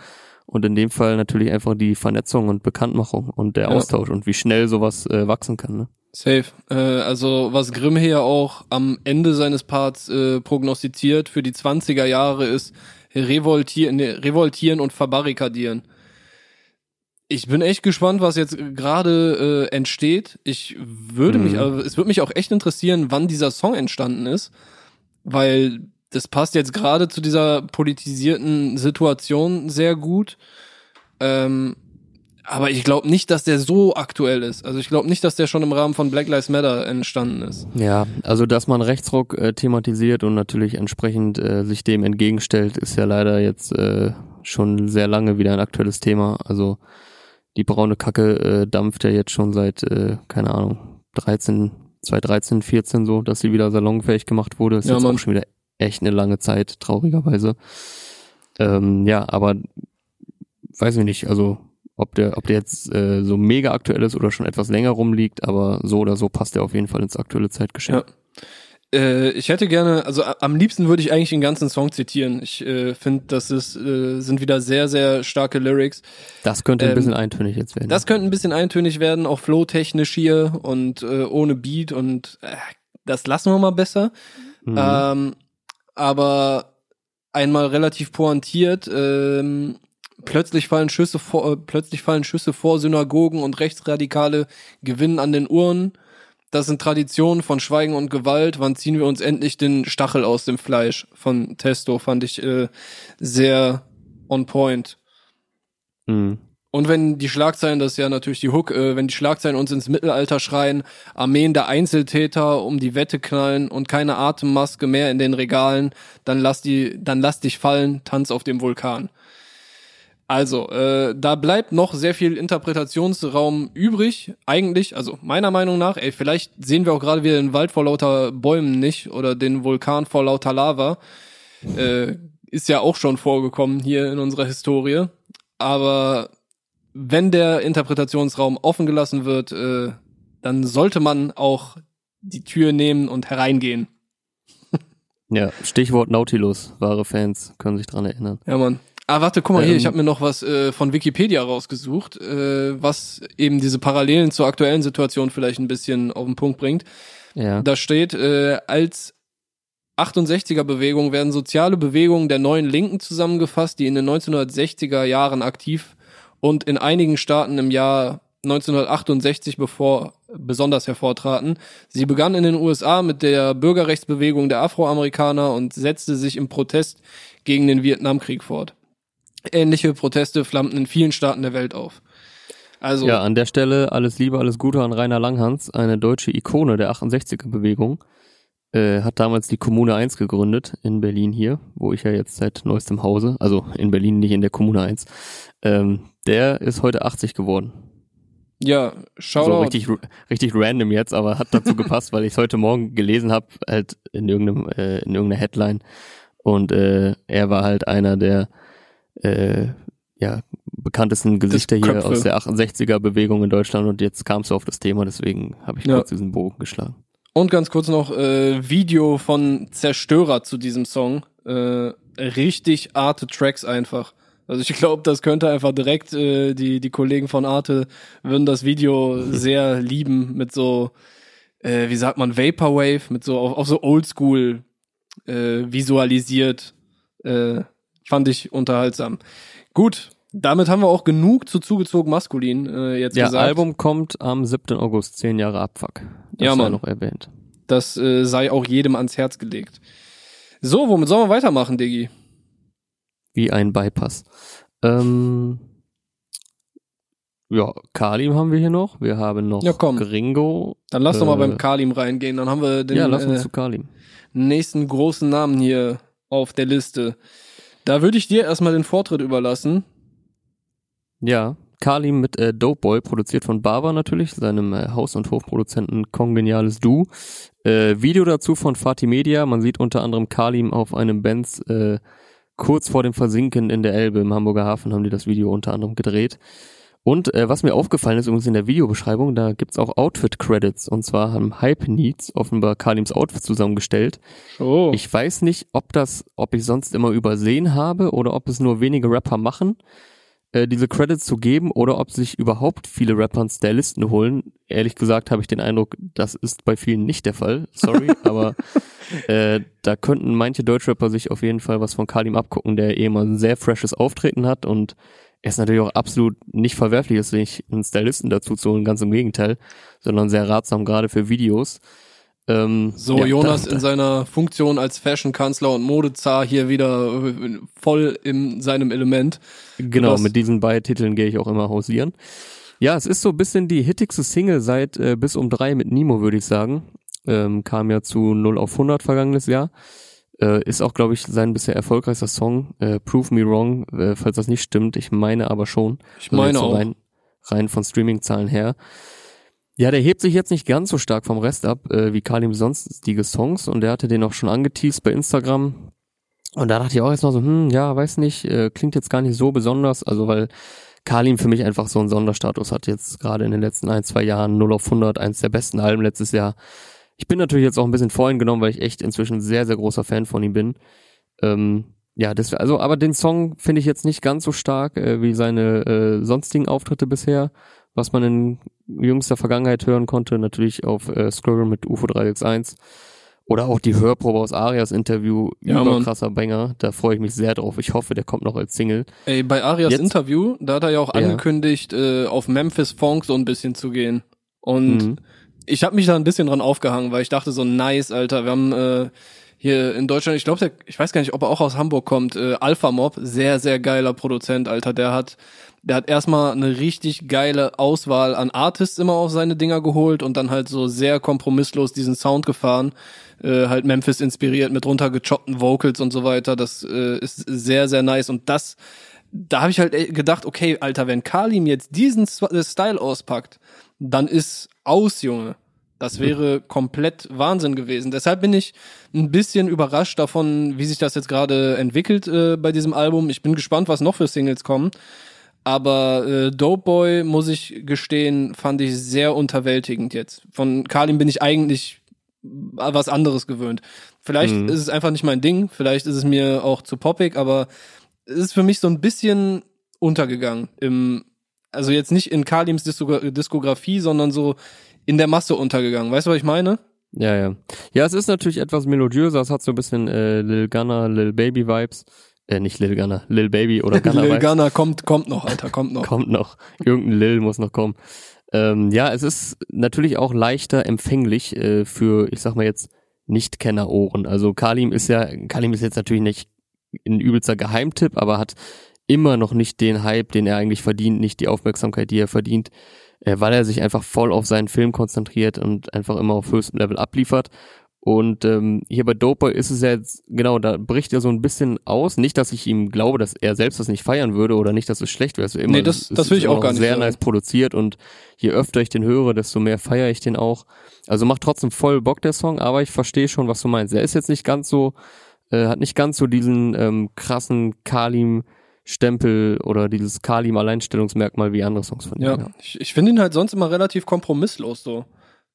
A: Und in dem Fall natürlich einfach die Vernetzung und Bekanntmachung und der ja. Austausch und wie schnell sowas äh, wachsen kann. Ne?
B: Safe. Äh, also was Grimm hier auch am Ende seines Parts äh, prognostiziert für die 20er Jahre ist, revoltieren, revoltieren und verbarrikadieren. Ich bin echt gespannt, was jetzt gerade äh, entsteht. Ich würde mhm. mich, also es würde mich auch echt interessieren, wann dieser Song entstanden ist, weil das passt jetzt gerade zu dieser politisierten Situation sehr gut. Ähm, aber ich glaube nicht, dass der so aktuell ist. Also ich glaube nicht, dass der schon im Rahmen von Black Lives Matter entstanden ist.
A: Ja, also dass man Rechtsruck äh, thematisiert und natürlich entsprechend äh, sich dem entgegenstellt, ist ja leider jetzt äh, schon sehr lange wieder ein aktuelles Thema. Also die braune Kacke äh, dampft ja jetzt schon seit, äh, keine Ahnung, 13, 2013, 14 so, dass sie wieder salonfähig gemacht wurde. Ist ja, jetzt Mann. auch schon wieder echt eine lange Zeit, traurigerweise. Ähm, ja, aber weiß ich nicht, also ob der, ob der jetzt äh, so mega aktuell ist oder schon etwas länger rumliegt, aber so oder so passt er auf jeden Fall ins aktuelle Zeitgeschehen. Ja.
B: Äh, ich hätte gerne, also am liebsten würde ich eigentlich den ganzen Song zitieren. Ich äh, finde, das ist, äh, sind wieder sehr, sehr starke Lyrics.
A: Das könnte ein ähm, bisschen eintönig jetzt werden.
B: Das könnte ein bisschen eintönig werden, auch flow-technisch hier und äh, ohne Beat und äh, das lassen wir mal besser. Mhm. Ähm, aber einmal relativ pointiert, ähm, plötzlich fallen Schüsse vor, äh, plötzlich fallen Schüsse vor Synagogen und Rechtsradikale gewinnen an den Uhren. Das sind Traditionen von Schweigen und Gewalt. Wann ziehen wir uns endlich den Stachel aus dem Fleisch? Von Testo fand ich äh, sehr on point. Mhm. Und wenn die Schlagzeilen, das ist ja natürlich die Hook, äh, wenn die Schlagzeilen uns ins Mittelalter schreien, Armeen der Einzeltäter um die Wette knallen und keine Atemmaske mehr in den Regalen, dann lass die, dann lass dich fallen, tanz auf dem Vulkan. Also, äh, da bleibt noch sehr viel Interpretationsraum übrig, eigentlich, also meiner Meinung nach, ey, vielleicht sehen wir auch gerade wieder den Wald vor lauter Bäumen nicht oder den Vulkan vor lauter Lava. Äh, ist ja auch schon vorgekommen hier in unserer Historie. Aber wenn der Interpretationsraum offen gelassen wird, äh, dann sollte man auch die Tür nehmen und hereingehen.
A: ja, Stichwort Nautilus, wahre Fans können sich dran erinnern.
B: Ja, Mann. Ah, warte, guck mal hier, ich ähm. habe mir noch was äh, von Wikipedia rausgesucht, äh, was eben diese Parallelen zur aktuellen Situation vielleicht ein bisschen auf den Punkt bringt. Ja. Da steht, äh, als 68er Bewegung werden soziale Bewegungen der neuen Linken zusammengefasst, die in den 1960er Jahren aktiv und in einigen Staaten im Jahr 1968 bevor besonders hervortraten. Sie begann in den USA mit der Bürgerrechtsbewegung der Afroamerikaner und setzte sich im Protest gegen den Vietnamkrieg fort. Ähnliche Proteste flammten in vielen Staaten der Welt auf. Also
A: Ja, an der Stelle alles Liebe, alles Gute an Rainer Langhans, eine deutsche Ikone der 68er-Bewegung. Äh, hat damals die Kommune 1 gegründet in Berlin hier, wo ich ja jetzt seit neuestem Hause, also in Berlin, nicht in der Kommune 1. Ähm, der ist heute 80 geworden.
B: ja,
A: So
B: Shoutout.
A: richtig, richtig random jetzt, aber hat dazu gepasst, weil ich es heute Morgen gelesen habe, halt in irgendeinem, äh, in irgendeiner Headline. Und äh, er war halt einer der äh, ja, bekanntesten Gesichter hier
B: Köpfe.
A: aus der 68er-Bewegung in Deutschland und jetzt kamst du auf das Thema, deswegen habe ich
B: Ja.
A: kurz diesen Bogen geschlagen.
B: Und ganz kurz noch äh, Video von Zerstörer zu diesem Song. Äh, richtig Arte Tracks einfach. Also ich glaube, das könnte einfach direkt äh, die die Kollegen von Arte würden das Video sehr lieben mit so äh, wie sagt man Vaporwave mit so auf, auf so Oldschool äh, visualisiert. Äh, fand ich unterhaltsam. Gut, damit haben wir auch genug zu zugezogen maskulin äh, jetzt
A: Ja,
B: gesagt.
A: Album kommt am 7. August, 10 Jahre Abfuck. Das
B: Ja,
A: sei
B: Mann.
A: noch erwähnt.
B: Das äh, sei auch jedem ans Herz gelegt. So, womit sollen wir weitermachen, Diggi?
A: Wie ein Bypass. Ähm, ja, Kalim haben wir hier noch. Wir haben noch
B: Ja, komm.
A: Gringo.
B: Dann lass doch mal
A: Äh,
B: beim Kalim reingehen. Dann haben wir den
A: ja, lass uns
B: äh,
A: zu Kalim.
B: nächsten großen Namen hier auf der Liste. Da würde ich dir erstmal den Vortritt überlassen.
A: Ja, Kalim mit äh, Dope Boy, produziert von Bava natürlich, seinem äh, Haus- und Hofproduzenten Kongeniales Du. Äh, Video dazu von Fatih Media. Man sieht unter anderem Kalim auf einem Benz äh, kurz vor dem Versinken in der Elbe im Hamburger Hafen haben die das Video unter anderem gedreht. Und äh, was mir aufgefallen ist übrigens in der Videobeschreibung, da gibt's auch Outfit-Credits. Und zwar haben Hype Needs offenbar Kalims Outfit zusammengestellt.
B: Oh.
A: Ich weiß nicht, ob das, ob ich sonst immer übersehen habe oder ob es nur wenige Rapper machen, äh, diese Credits zu geben oder ob sich überhaupt viele Rapper einen Stylisten holen. Ehrlich gesagt habe ich den Eindruck, das ist bei vielen nicht der Fall. Sorry, aber äh, da könnten manche Deutschrapper sich auf jeden Fall was von Kalim abgucken, der eh immer ein sehr freshes Auftreten hat und ist natürlich auch absolut nicht verwerflich, ist, sich einen Stylisten dazu zu holen, ganz im Gegenteil, sondern sehr ratsam, gerade für Videos. Ähm,
B: so,
A: ja,
B: Jonas
A: da-
B: in seiner Funktion als Fashion-Kanzler und Modezar hier wieder äh, voll in seinem Element.
A: Genau, mit diesen Beititeln gehe ich auch immer hausieren. Ja, es ist so ein bisschen die hittigste Single seit äh, bis um drei mit Nemo, würde ich sagen. Ähm, kam ja zu 0 auf 100 vergangenes Jahr. Äh, ist auch, glaube ich, sein bisher erfolgreichster Song. Äh, Prove Me Wrong, äh, falls das nicht stimmt. Ich meine aber schon.
B: Ich
A: Also
B: meine
A: jetzt so
B: auch.
A: Rein, rein von Streaming-Zahlen her. Ja, der hebt sich jetzt nicht ganz so stark vom Rest ab, äh, wie Kalim sonstige Songs. Und der hatte den auch schon angeteased bei Instagram. Und da dachte ich auch jetzt noch so, hm, ja, weiß nicht, äh, klingt jetzt gar nicht so besonders. Also, weil Kalim für mich einfach so einen Sonderstatus hat jetzt gerade in den letzten ein, zwei Jahren 0 auf 100, eins der besten Alben letztes Jahr. Ich bin natürlich jetzt auch ein bisschen voreingenommen, weil ich echt inzwischen sehr, sehr großer Fan von ihm bin. Ähm, ja, das, also, aber den Song finde ich jetzt nicht ganz so stark äh, wie seine äh, sonstigen Auftritte bisher, was man in jüngster Vergangenheit hören konnte, natürlich auf äh, Squirrel mit UFO 361 oder auch die Hörprobe aus Arias Interview,
B: Ja, Mann.
A: überkrasser Banger, da freue ich mich sehr drauf. Ich hoffe, der kommt noch als Single.
B: Ey, bei Arias
A: Jetzt-
B: Interview, da hat er ja auch
A: Ja.
B: angekündigt, äh, auf Memphis Funk so ein bisschen zu gehen. Und
A: Mhm.
B: Ich habe mich da ein bisschen dran aufgehangen, weil ich dachte so, nice, Alter, wir haben äh, hier in Deutschland, ich glaube, ich weiß gar nicht, ob er auch aus Hamburg kommt, äh, Alpha Mob, sehr, sehr geiler Produzent, Alter. Der hat, der hat erstmal eine richtig geile Auswahl an Artists immer auf seine Dinger geholt und dann halt so sehr kompromisslos diesen Sound gefahren. Äh, halt Memphis inspiriert mit runtergechoppten Vocals und so weiter. Das äh, ist sehr, sehr nice. Und das, da habe ich halt gedacht, okay, Alter, wenn Kalim jetzt diesen äh, Style auspackt, dann ist aus, Junge. Das wäre komplett Wahnsinn gewesen. Deshalb bin ich ein bisschen überrascht davon, wie sich das jetzt gerade entwickelt äh, bei diesem Album. Ich bin gespannt, was noch für Singles kommen. Aber äh, Dope Boy, muss ich gestehen, fand ich sehr unterwältigend jetzt. Von Kalim bin ich eigentlich was anderes gewöhnt. Vielleicht
A: Mhm.
B: ist es einfach nicht mein Ding, vielleicht ist es mir auch zu poppig, aber es ist für mich so ein bisschen untergegangen. Im, also jetzt nicht in Kalims Diskogra- Diskografie, sondern so in der Masse untergegangen. Weißt du, was ich meine?
A: Ja, ja. Ja, es ist natürlich etwas melodiöser, es hat so ein bisschen äh, Lil Gunner, Lil Baby Vibes. Äh, nicht Lil Gunner, Lil Baby oder Gunner
B: Lil
A: Vibes.
B: Gunner kommt, kommt noch, Alter, kommt noch.
A: Kommt noch. Irgendein Lil muss noch kommen. Ähm, ja, es ist natürlich auch leichter empfänglich äh, für, ich sag mal jetzt, Nicht-Kenner-Ohren. Also Kalim ist ja, Kalim ist jetzt natürlich nicht ein übelster Geheimtipp, aber hat immer noch nicht den Hype, den er eigentlich verdient, nicht die Aufmerksamkeit, die er verdient, äh, weil er sich einfach voll auf seinen Film konzentriert und einfach immer auf höchstem Level abliefert. Und ähm, hier bei Doper ist es ja jetzt, genau, da bricht er so ein bisschen aus. Nicht, dass ich ihm glaube, dass er selbst das nicht feiern würde oder nicht, dass es schlecht wäre. Also immer,
B: Nee, das- das will ich auch gar nicht
A: Sehr
B: sagen.
A: nice produziert und je öfter ich den höre, desto mehr feiere ich den auch. Also macht trotzdem voll Bock der Song, aber ich verstehe schon, was du meinst. Er ist jetzt nicht ganz so, äh, hat nicht ganz so diesen ähm, krassen Kalim-Stempel oder dieses Kalim-Alleinstellungsmerkmal wie andere Songs von ihm.
B: Ja, ich, ich finde ihn halt sonst immer relativ kompromisslos so.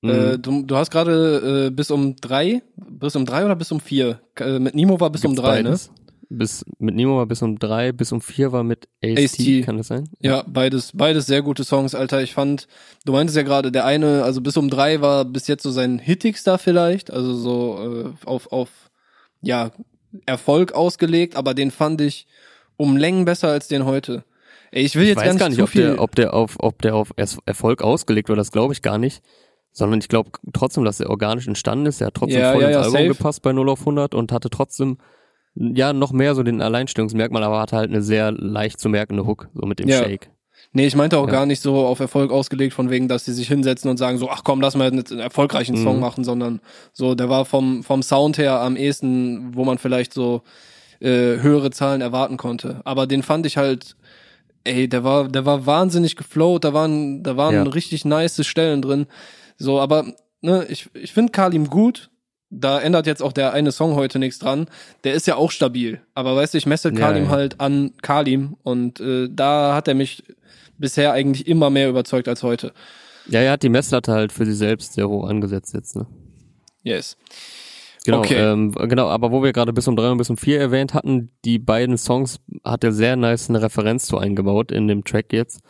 A: Mhm.
B: Äh, du, du hast gerade äh, bis um drei, bis um drei oder bis um vier? Äh, mit Nimo war bis um
A: Gibt's
B: drei, ne?
A: beides. Bis, mit Nemo war bis um drei, bis um vier war mit AST,
B: AST.
A: kann das sein?
B: Ja, beides, beides sehr gute Songs, Alter. Ich fand, du meintest ja gerade, der eine, also bis um drei war bis jetzt so sein hittigster vielleicht, also so äh, auf, auf, ja, Erfolg ausgelegt, aber den fand ich um Längen besser als den heute. Ey, ich will
A: Ich
B: jetzt
A: weiß gar nicht,
B: zu
A: ob
B: viel.
A: der, ob der auf, ob der auf Erfolg ausgelegt war, das glaube ich gar nicht. Sondern ich glaube trotzdem, dass er organisch entstanden ist. Er hat trotzdem
B: Ja,
A: voll
B: ja,
A: ins
B: ja,
A: Album
B: safe.
A: gepasst bei 0 auf 100 und hatte trotzdem, ja, noch mehr so den Alleinstellungsmerkmal, aber hatte halt eine sehr leicht zu merkende Hook, so mit dem
B: Ja.
A: Shake.
B: Nee, ich meinte auch
A: Ja.
B: gar nicht so auf Erfolg ausgelegt, von wegen, dass sie sich hinsetzen und sagen so, ach komm, lass mal jetzt einen erfolgreichen Song
A: Mhm.
B: machen, sondern so, der war vom, vom Sound her am ehesten, wo man vielleicht so äh, höhere Zahlen erwarten konnte. Aber den fand ich halt, ey, der war, der war wahnsinnig geflowt, da waren, da waren
A: Ja.
B: richtig nice Stellen drin. So, aber ne, ich, ich finde Kalim gut. Da ändert jetzt auch der eine Song heute nichts dran. Der ist ja auch stabil. Aber weißt du, ich messe
A: Ja,
B: Kalim
A: ja.
B: halt an Kalim und äh, da hat er mich bisher eigentlich immer mehr überzeugt als heute.
A: Ja, er hat die Messlatte halt für sich selbst sehr hoch angesetzt jetzt, ne?
B: Yes.
A: Genau,
B: Okay.
A: ähm, genau, aber wo wir gerade bis um drei und bis um vier erwähnt hatten, die beiden Songs hat er sehr nice eine Referenz zu eingebaut in dem Track jetzt.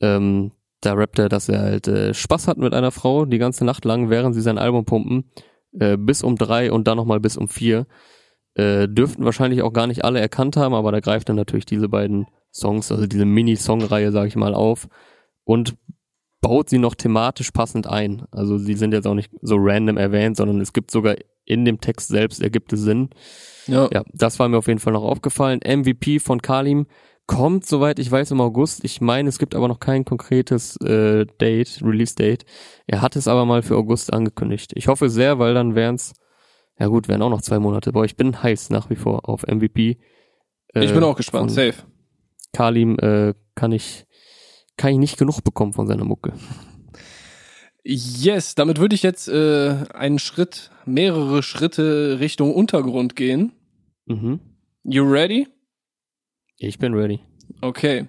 A: Ähm, da rappt er, dass er halt äh, Spaß hat mit einer Frau die ganze Nacht lang, während sie sein Album pumpen, äh, bis um drei und dann nochmal bis um vier. Äh, dürften wahrscheinlich auch gar nicht alle erkannt haben, aber da greift er natürlich diese beiden Songs, also diese Mini-Song-Reihe, sag ich mal, auf und baut sie noch thematisch passend ein. Also sie sind jetzt auch nicht so random erwähnt, sondern es gibt sogar in dem Text selbst ergibt es Sinn.
B: Ja.
A: Ja, das war mir auf jeden Fall noch aufgefallen. MVP von Kalim kommt, soweit ich weiß, im August. Ich meine, es gibt aber noch kein konkretes äh, Date, Release-Date. Er hat es aber mal für August angekündigt. Ich hoffe sehr, weil dann wären's, ja gut, wären auch noch zwei Monate. Boah, ich bin heiß nach wie vor auf MVP. Äh,
B: Ich bin auch gespannt. Safe.
A: Kalim äh, kann ich kann ich nicht genug bekommen von seiner Mucke.
B: Yes, damit würde ich jetzt äh, einen Schritt, mehrere Schritte Richtung Untergrund gehen.
A: Mhm.
B: You ready?
A: Ich bin ready.
B: Okay.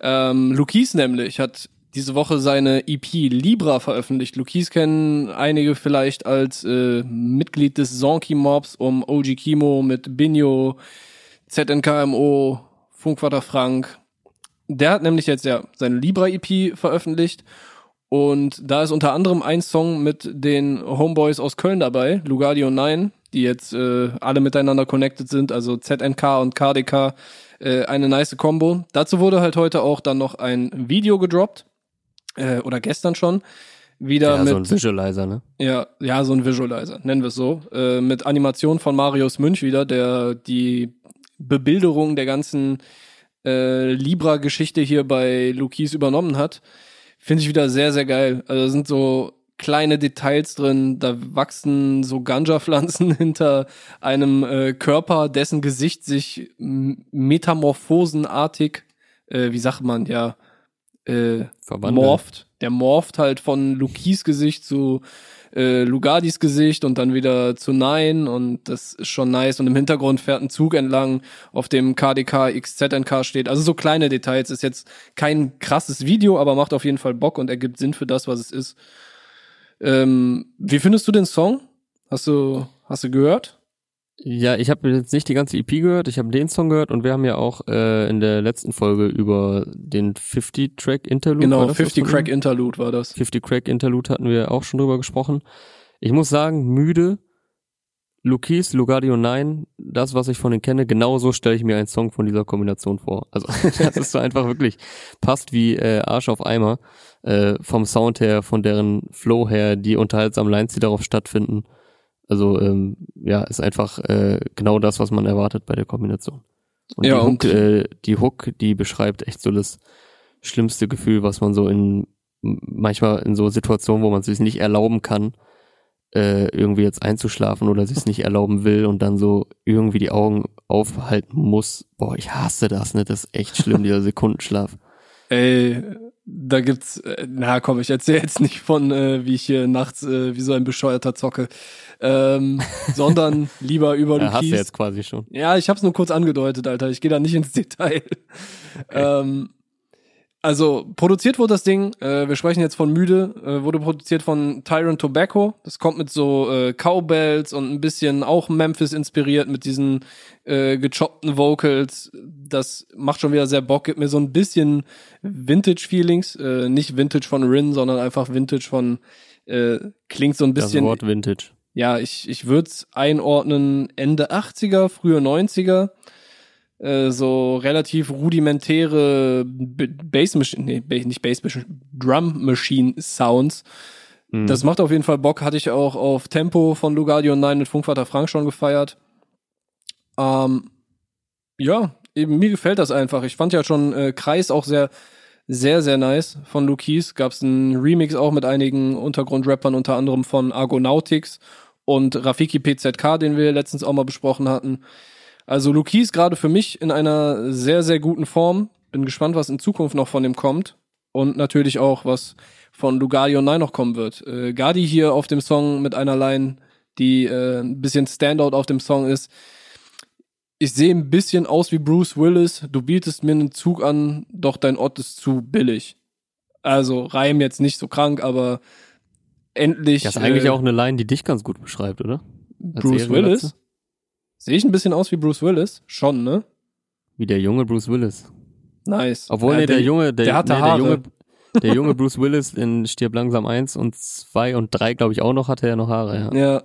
B: Ähm, Lukis nämlich hat diese Woche seine EP Libra veröffentlicht. Lukis kennen einige vielleicht als äh, Mitglied des Zonky Mobs um OG Kimo mit Binho, ZNKMO, Funkwatter Frank. Der hat nämlich jetzt ja seine Libra EP veröffentlicht und da ist unter anderem ein Song mit den Homeboys aus Köln dabei, Lugardi und Nine, die jetzt äh, alle miteinander connected sind, also ZNK und KDK, äh, eine nice Combo. Dazu wurde halt heute auch dann noch ein Video gedroppt, äh, oder gestern schon, wieder
A: Ja,
B: mit
A: so ein Visualizer, ne?
B: ja, ja, so ein Visualizer, nennen wir es so. Äh, mit Animation von Marius Münch wieder, der die Bebilderung der ganzen äh, Libra-Geschichte hier bei Lukis übernommen hat. Finde ich wieder sehr, sehr geil. Also da sind so kleine Details drin, da wachsen so Ganja-Pflanzen hinter einem äh, Körper, dessen Gesicht sich metamorphosenartig, äh, wie sagt man, ja, äh,
A: Verwandelt.
B: morpht. Der morpht halt von Lukis Gesicht zu äh, Lugardis Gesicht und dann wieder zu Nine und das ist schon nice. Und im Hintergrund fährt ein Zug entlang, auf dem KDK XZNK steht. Also so kleine Details. Ist jetzt kein krasses Video, aber macht auf jeden Fall Bock und ergibt Sinn für das, was es ist. Ähm, wie findest du den Song? Hast du, hast du gehört?
A: Ja, ich habe jetzt nicht die ganze EP gehört, ich habe den Song gehört und wir haben ja auch äh, in der letzten Folge über den 50-Track Interlude.
B: Genau,
A: das
B: 50
A: was von
B: Crack? Interlude war das.
A: 50 Crack Interlude hatten wir auch schon drüber gesprochen. Ich muss sagen, müde, Lukis, Lugardio 9, das, was ich von denen kenne, genau so stelle ich mir einen Song von dieser Kombination vor. Also das ist so einfach wirklich, passt wie äh, Arsch auf Eimer, äh, vom Sound her, von deren Flow her, die unterhaltsamen Lines, die darauf stattfinden. Also ähm, ja, ist einfach äh, genau das, was man erwartet bei der Kombination. Und
B: Ja,
A: die, Hook,
B: und-
A: äh, die Hook, die beschreibt echt so das schlimmste Gefühl, was man so in manchmal in so Situationen, wo man es sich nicht erlauben kann, äh, irgendwie jetzt einzuschlafen oder sich es nicht erlauben will und dann so irgendwie die Augen aufhalten muss. Boah, ich hasse das, ne? Das ist echt schlimm, dieser Sekundenschlaf.
B: Ey, da gibt's, äh, na komm, ich erzähle jetzt nicht von, äh, wie ich hier nachts äh, wie so ein Bescheuerter zocke, ähm, sondern lieber über
A: Ja, hast du jetzt quasi schon.
B: Ja, ich hab's nur kurz angedeutet, Alter. Ich gehe da nicht ins Detail. Ähm, also, produziert wurde das Ding, äh, wir sprechen jetzt von Müde, äh, wurde produziert von Tyrant Tobacco. Das kommt mit so äh, Cowbells und ein bisschen auch Memphis inspiriert mit diesen äh, gechoppten Vocals. Das macht schon wieder sehr Bock, gibt mir so ein bisschen Vintage-Feelings. Äh, nicht Vintage von Rin, sondern einfach Vintage von, äh, klingt so ein
A: Das
B: bisschen
A: Wort Vintage.
B: ja, ich, ich würde es einordnen Ende 80er, frühe 90er. Äh, so relativ rudimentäre Bass Machine, nee, nicht Bass Machine, Drum Machine Sounds.
A: Mhm.
B: Das macht auf jeden Fall Bock. Hatte ich auch auf Tempo von Lugardio 9 mit Funkvater Frank schon gefeiert. Ähm, ja, eben mir gefällt das einfach. Ich fand ja schon äh, Kreis auch sehr, sehr, sehr nice von Lukis. Gab es einen Remix auch mit einigen Untergrundrappern, unter anderem von Argonautics und Rafiki PZK, den wir letztens auch mal besprochen hatten. Also Lukis gerade für mich in einer sehr, sehr guten Form. Bin gespannt, was in Zukunft noch von dem kommt. Und natürlich auch, was von Lugadio 9 noch kommen wird. Äh, Gadi hier auf dem Song mit einer Line, die äh, ein bisschen Standout auf dem Song ist. Ich sehe ein bisschen aus wie Bruce Willis. Du bietest mir einen Zug an, doch dein Ort ist zu billig. Also Reim jetzt nicht so krank, aber endlich.
A: Das ist eigentlich
B: äh,
A: auch eine Line, die dich ganz gut beschreibt, oder? Als
B: Bruce
A: Ehrenglatze?
B: Willis. Sehe ich ein bisschen aus wie Bruce Willis? Schon, ne?
A: Wie der junge Bruce Willis.
B: Nice.
A: Obwohl,
B: Ja,
A: nee, der, Junge, der,
B: der hatte
A: nee, der
B: Haare.
A: junge, der junge Bruce Willis in Stirb langsam 1 und 2 und 3, glaube ich, auch noch, hatte er noch Haare, ja.
B: Ja,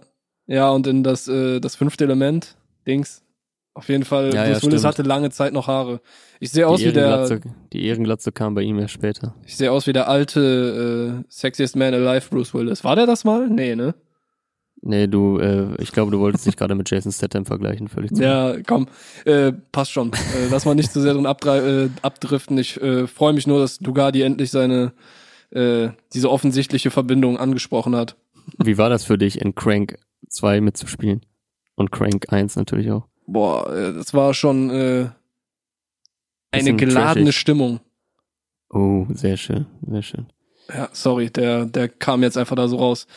B: ja, und in das, äh, das fünfte Element, Dings. Auf jeden Fall,
A: Ja, ja,
B: Bruce Willis
A: stimmt.
B: hatte lange Zeit noch Haare. Ich sehe aus wie der,
A: die Ehrenglatze kam bei ihm erst später.
B: ich sehe aus wie der alte, äh, sexiest man alive Bruce Willis. War der das mal? Nee, ne?
A: Nee, du, äh, ich glaube, du wolltest dich gerade mit Jason Statham vergleichen, völlig zu.
B: Ja, komm, äh, passt schon. äh, lass mal nicht zu sehr drin äh, abdriften. Ich äh, freue mich nur, dass Dugadi endlich seine, äh, diese offensichtliche Verbindung angesprochen hat.
A: Wie war das für dich, in Crank 2 mitzuspielen? Und Crank 1 natürlich auch.
B: Boah, äh, das war schon äh, eine geladene
A: trashig.
B: Stimmung.
A: Oh, sehr schön, sehr schön.
B: Ja, sorry, der, der kam jetzt einfach da so raus.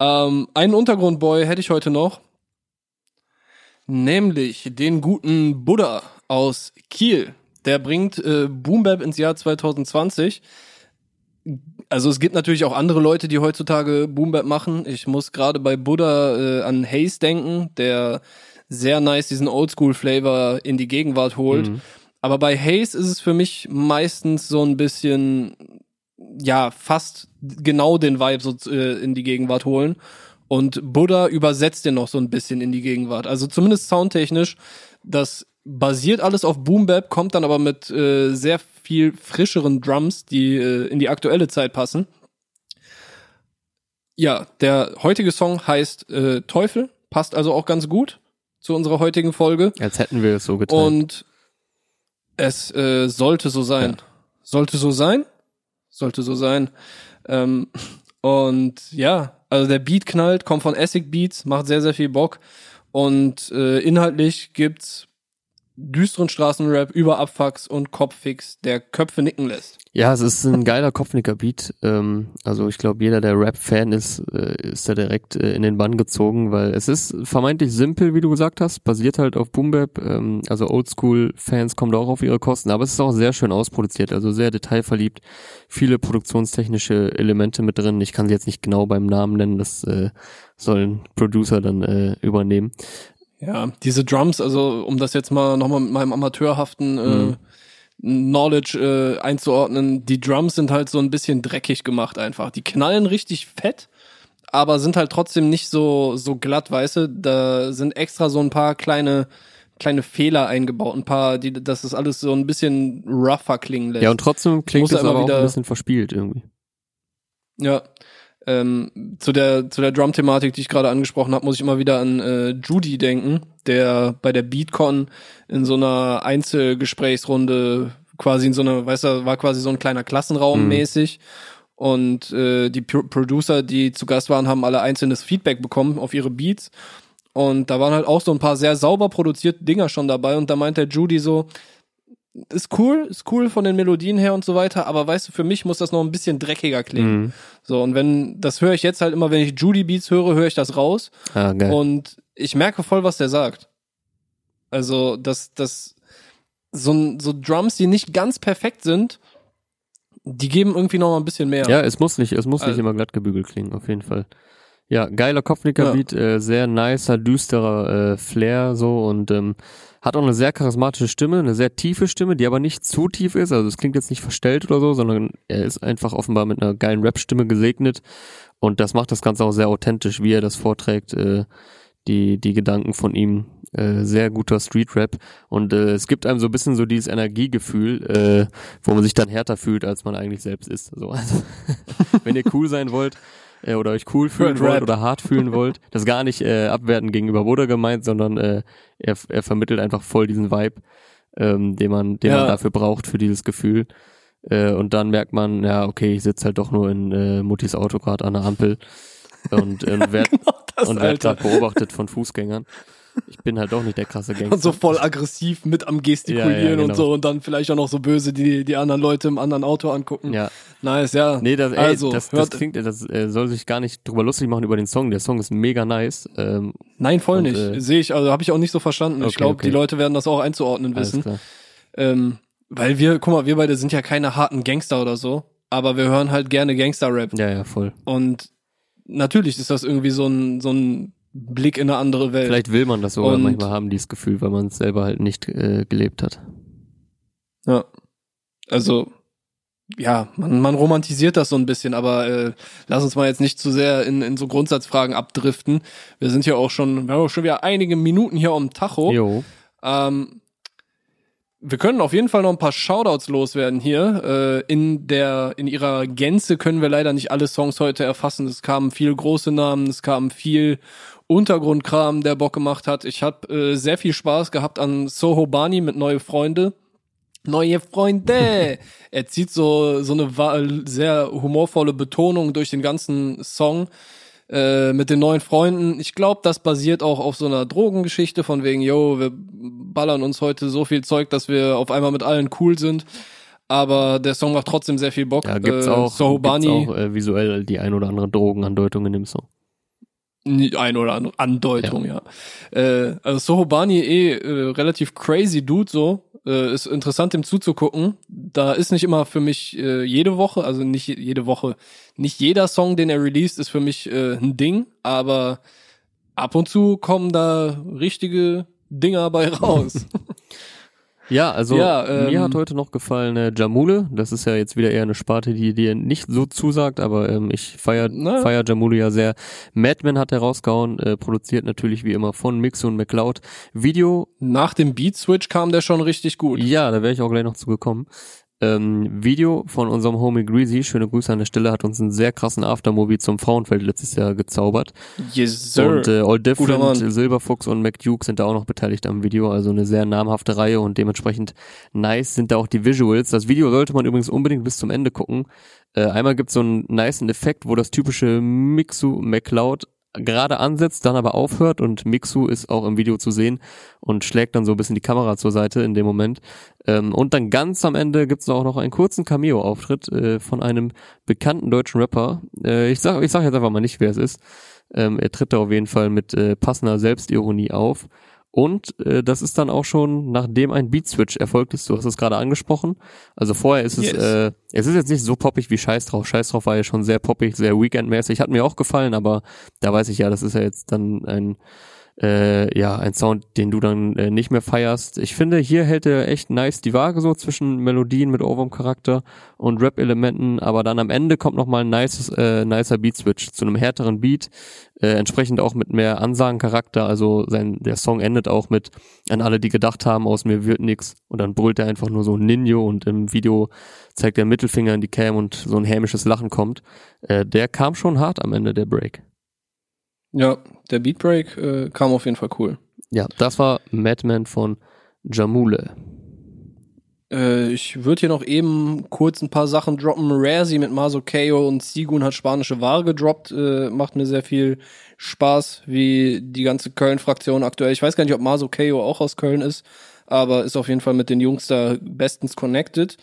B: Ähm, einen Untergrundboy hätte ich heute noch. Nämlich den guten Buddha aus Kiel. Der bringt äh, Boom Bap ins Jahr 2020. Also es gibt natürlich auch andere Leute, die heutzutage Boom Bap machen. Ich muss gerade bei Buddha äh, an Hayes denken, der sehr nice diesen Oldschool-Flavor in die Gegenwart holt.
A: Mhm.
B: Aber bei Hayes ist es für mich meistens so ein bisschen, ja, fast genau den Vibe so äh, in die Gegenwart holen. Und Buddha übersetzt den noch so ein bisschen in die Gegenwart. Also zumindest soundtechnisch, das basiert alles auf Boom Bap, kommt dann aber mit äh, sehr viel frischeren Drums, die äh, in die aktuelle Zeit passen. Ja, der heutige Song heißt äh, Teufel, passt also auch ganz gut zu unserer heutigen Folge.
A: Als hätten wir es so getan.
B: Und es äh, sollte so sein.
A: Ja.
B: Sollte so sein. Sollte so sein. Ähm, und ja, also der Beat knallt, kommt von Essig Beats, macht sehr, sehr viel Bock. Und äh, inhaltlich gibt's düsteren Straßenrap über Abfucks und Kopffix, der Köpfe nicken lässt.
A: Ja, es ist ein geiler Kopfnicker-Beat. Ähm, also ich glaube, jeder, der Rap-Fan ist, äh, ist da direkt äh, in den Bann gezogen, weil es ist vermeintlich simpel, wie du gesagt hast, basiert halt auf Boom Bap. Ähm, also Oldschool-Fans kommen da auch auf ihre Kosten, aber es ist auch sehr schön ausproduziert, also sehr detailverliebt. Viele produktionstechnische Elemente mit drin. Ich kann sie jetzt nicht genau beim Namen nennen, das äh, sollen Producer dann äh, übernehmen.
B: Ja, diese Drums, also um das jetzt mal nochmal mit meinem amateurhaften äh,
A: Mhm.
B: Knowledge äh, einzuordnen, die Drums sind halt so ein bisschen dreckig gemacht einfach. Die knallen richtig fett, aber sind halt trotzdem nicht so, so glatt, weißt du? Da sind extra so ein paar kleine, kleine Fehler eingebaut, ein paar, die, dass das alles so ein bisschen rougher klingen lässt.
A: Ja, und trotzdem klingt es
B: er
A: aber auch
B: wieder-
A: ein bisschen verspielt irgendwie.
B: Ja. Ähm, zu der zu der Drum-Thematik, die ich gerade angesprochen habe, muss ich immer wieder an äh, Judy denken, der bei der Beatcon in so einer Einzelgesprächsrunde quasi in so einer, weißt du, war quasi so ein kleiner Klassenraum
A: Mhm.
B: mäßig. Und äh, die Pro Producer, die zu Gast waren, haben alle einzelnes Feedback bekommen auf ihre Beats. Und da waren halt auch so ein paar sehr sauber produzierte Dinger schon dabei. Und da meint der Judy so, ist cool, ist cool von den Melodien her und so weiter, aber weißt du, für mich muss das noch ein bisschen dreckiger klingen.
A: Mhm.
B: So, und wenn, das höre ich jetzt halt immer, wenn ich Judy Beats höre, höre ich das raus.
A: Ah, geil.
B: Und ich merke voll, was der sagt. Also, dass, dass so, so Drums, die nicht ganz perfekt sind, die geben irgendwie noch mal ein bisschen mehr.
A: Ja, es muss nicht, es muss nicht
B: Also-
A: immer glatt gebügelt klingen, auf jeden Fall. Ja, geiler Kopfnicker-Beat, äh, sehr nicer, düsterer äh, Flair so und ähm, hat auch eine sehr charismatische Stimme, eine sehr tiefe Stimme, die aber nicht zu tief ist, also es klingt jetzt nicht verstellt oder so, sondern er ist einfach offenbar mit einer geilen Rap-Stimme gesegnet. Und das macht das Ganze auch sehr authentisch, wie er das vorträgt, äh, die, die Gedanken von ihm, äh, sehr guter Street-Rap. Und äh, es gibt einem so ein bisschen so dieses Energiegefühl, äh, wo man sich dann härter fühlt, als man eigentlich selbst ist. So, also, wenn ihr cool sein wollt äh, oder euch cool fühlen wollt
B: Rap.
A: oder hart fühlen wollt, das ist gar nicht äh, abwertend gegenüber Woda gemeint, sondern äh, er, er vermittelt einfach voll diesen Vibe, ähm, den man, den
B: Ja.
A: man dafür braucht für dieses Gefühl. Äh, und dann merkt man, ja, okay, ich sitze halt doch nur in äh, Muttis Auto gerade an der Ampel und, ähm, werd,
B: das,
A: und werd gerade beobachtet von Fußgängern. Ich bin halt doch nicht der krasse Gangster.
B: Und so voll aggressiv mit am Gestikulieren
A: Ja, ja, genau.
B: und so und dann vielleicht auch noch so böse die, die anderen Leute im anderen Auto angucken.
A: ja,
B: Nice, ja.
A: Nee, das, ey,
B: also,
A: das, das klingt, das äh, soll sich gar nicht drüber lustig machen über den Song. Der Song ist mega nice. Ähm,
B: nein, voll
A: und,
B: nicht.
A: äh,
B: Sehe ich, also habe ich auch nicht so verstanden.
A: Okay,
B: ich glaube,
A: okay.
B: die Leute werden das auch einzuordnen wissen. Ähm, weil wir, guck mal, wir beide sind ja keine harten Gangster oder so, aber wir hören halt gerne Gangster-Rap.
A: Ja, ja, voll.
B: Und natürlich ist das irgendwie so ein, so ein Blick in eine andere Welt.
A: Vielleicht will man das sogar
B: Und-
A: manchmal haben, dieses Gefühl, weil man es selber halt nicht äh, gelebt hat.
B: Ja. Also, ja, man, man romantisiert das so ein bisschen, aber äh, lass uns mal jetzt nicht zu sehr in, in so Grundsatzfragen abdriften. Wir sind ja auch schon, wir haben auch schon wieder einige Minuten hier am Tacho.
A: Jo.
B: Ähm, wir können auf jeden Fall noch ein paar Shoutouts loswerden hier. Äh, in der, in ihrer Gänze können wir leider nicht alle Songs heute erfassen. Es kamen viel große Namen, es kam viel Untergrundkram, der Bock gemacht hat. Ich habe äh, sehr viel Spaß gehabt an Soho Bani mit Neue Freunde. Neue Freunde! er zieht so, so eine sehr humorvolle Betonung durch den ganzen Song äh, mit den neuen Freunden. Ich glaube, das basiert auch auf so einer Drogengeschichte von wegen, yo, wir ballern uns heute so viel Zeug, dass wir auf einmal mit allen cool sind. Aber der Song macht trotzdem sehr viel Bock.
A: Ja, gibt's
B: äh,
A: auch, gibt's
B: Sohobani,
A: auch äh, visuell die ein oder andere Drogenandeutung in dem Song.
B: Ein oder andere Andeutung, ja. Äh, also Sohobani eh äh, relativ crazy Dude so. Äh, ist interessant dem zuzugucken. Da ist nicht immer für mich äh, jede Woche, also nicht je- jede Woche, nicht jeder Song, den er released, ist für mich äh, ein Ding, aber ab und zu kommen da richtige Dinger bei raus.
A: Ja, also
B: Ja, ähm,
A: mir hat heute noch gefallen äh, Jamule. Das ist ja jetzt wieder eher eine Sparte, die dir nicht so zusagt, aber ähm, ich feier,
B: Na.
A: feier Jamule ja sehr. Madman hat er rausgehauen, äh, produziert natürlich wie immer von Mix und McLeod. Video
B: Nach dem Beat Switch kam der schon richtig gut.
A: Ja, da wäre ich auch gleich noch zu gekommen. Ähm, Video von unserem Homie Greasy, schöne Grüße an der Stelle, hat uns einen sehr krassen Aftermovie zum Frauenfeld letztes Jahr gezaubert.
B: Yes, sir.
A: Und äh, All Different. Silberfuchs und McDuke sind da auch noch beteiligt am Video, also eine sehr namhafte Reihe und dementsprechend nice sind da auch die Visuals. Das Video sollte man übrigens unbedingt bis zum Ende gucken. Äh, einmal gibt's so einen niceen Effekt, wo das typische Mixu McCloud gerade ansetzt, dann aber aufhört und Mixu ist auch im Video zu sehen und schlägt dann so ein bisschen die Kamera zur Seite in dem Moment. Ähm, und dann ganz am Ende gibt's auch noch einen kurzen Cameo-Auftritt äh, von einem bekannten deutschen Rapper. Äh, ich sag, ich sag jetzt einfach mal nicht, wer es ist. Ähm, er tritt da auf jeden Fall mit äh, passender Selbstironie auf. Und äh, das ist dann auch schon, nachdem ein Beat-Switch erfolgt ist, du hast es gerade angesprochen. Also vorher ist es,
B: Yes.
A: äh, es ist jetzt nicht so poppig wie Scheiß drauf. Scheiß drauf war ja schon sehr poppig, sehr Weekend-mäßig. Hat mir auch gefallen, aber da weiß ich ja, das ist ja jetzt dann ein äh, ja, ein Sound, den du dann äh, nicht mehr feierst. Ich finde, hier hält er echt nice die Waage so zwischen Melodien mit Ohrwurm-Charakter und Rap-Elementen, aber dann am Ende kommt nochmal ein nices, äh, nicer Beat-Switch zu einem härteren Beat, äh, entsprechend auch mit mehr Ansagencharakter, also sein, der Song endet auch mit an alle, die gedacht haben, aus mir wird nix und dann brüllt er einfach nur so Ninjo und im Video zeigt der Mittelfinger in die Cam und so ein hämisches Lachen kommt. Äh, der kam schon hart am Ende, der Break.
B: Ja, der Beatbreak äh, kam auf jeden Fall cool.
A: Ja, das war Madman von Jamule.
B: Äh, ich würde hier noch eben kurz ein paar Sachen droppen. Razi mit Maso Keo und Sigun hat spanische Ware gedroppt. Äh, macht mir sehr viel Spaß, wie die ganze Köln-Fraktion aktuell. Ich weiß gar nicht, ob Maso Keo auch aus Köln ist, aber ist auf jeden Fall mit den Jungs da bestens connected.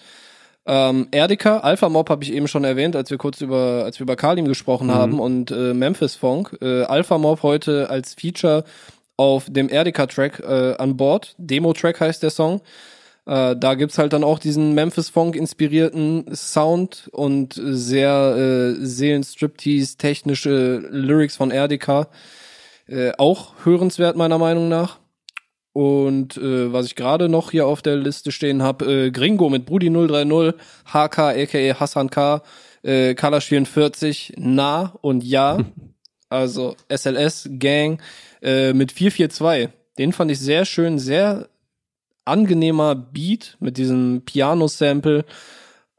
B: Ähm, Erdika, Alpha Mob habe ich eben schon erwähnt, als wir kurz über, als wir über Kalim gesprochen mhm. haben und äh, Memphis Funk. Äh, Alpha Mob heute als Feature auf dem Erdika-Track äh, an Bord. Demo-Track heißt der Song. Äh, da gibt's halt dann auch diesen Memphis Funk inspirierten Sound und sehr äh, Seelenstriptease technische Lyrics von Erdika. Äh, auch hörenswert meiner Meinung nach. Und äh, was ich gerade noch hier auf der Liste stehen habe, äh, Gringo mit Brudi 030, HK aka Hassan K, äh, Kalash 44, Na und Ja. also SLS Gang äh, mit 442. Den fand ich sehr schön, sehr angenehmer Beat mit diesem Piano-Sample.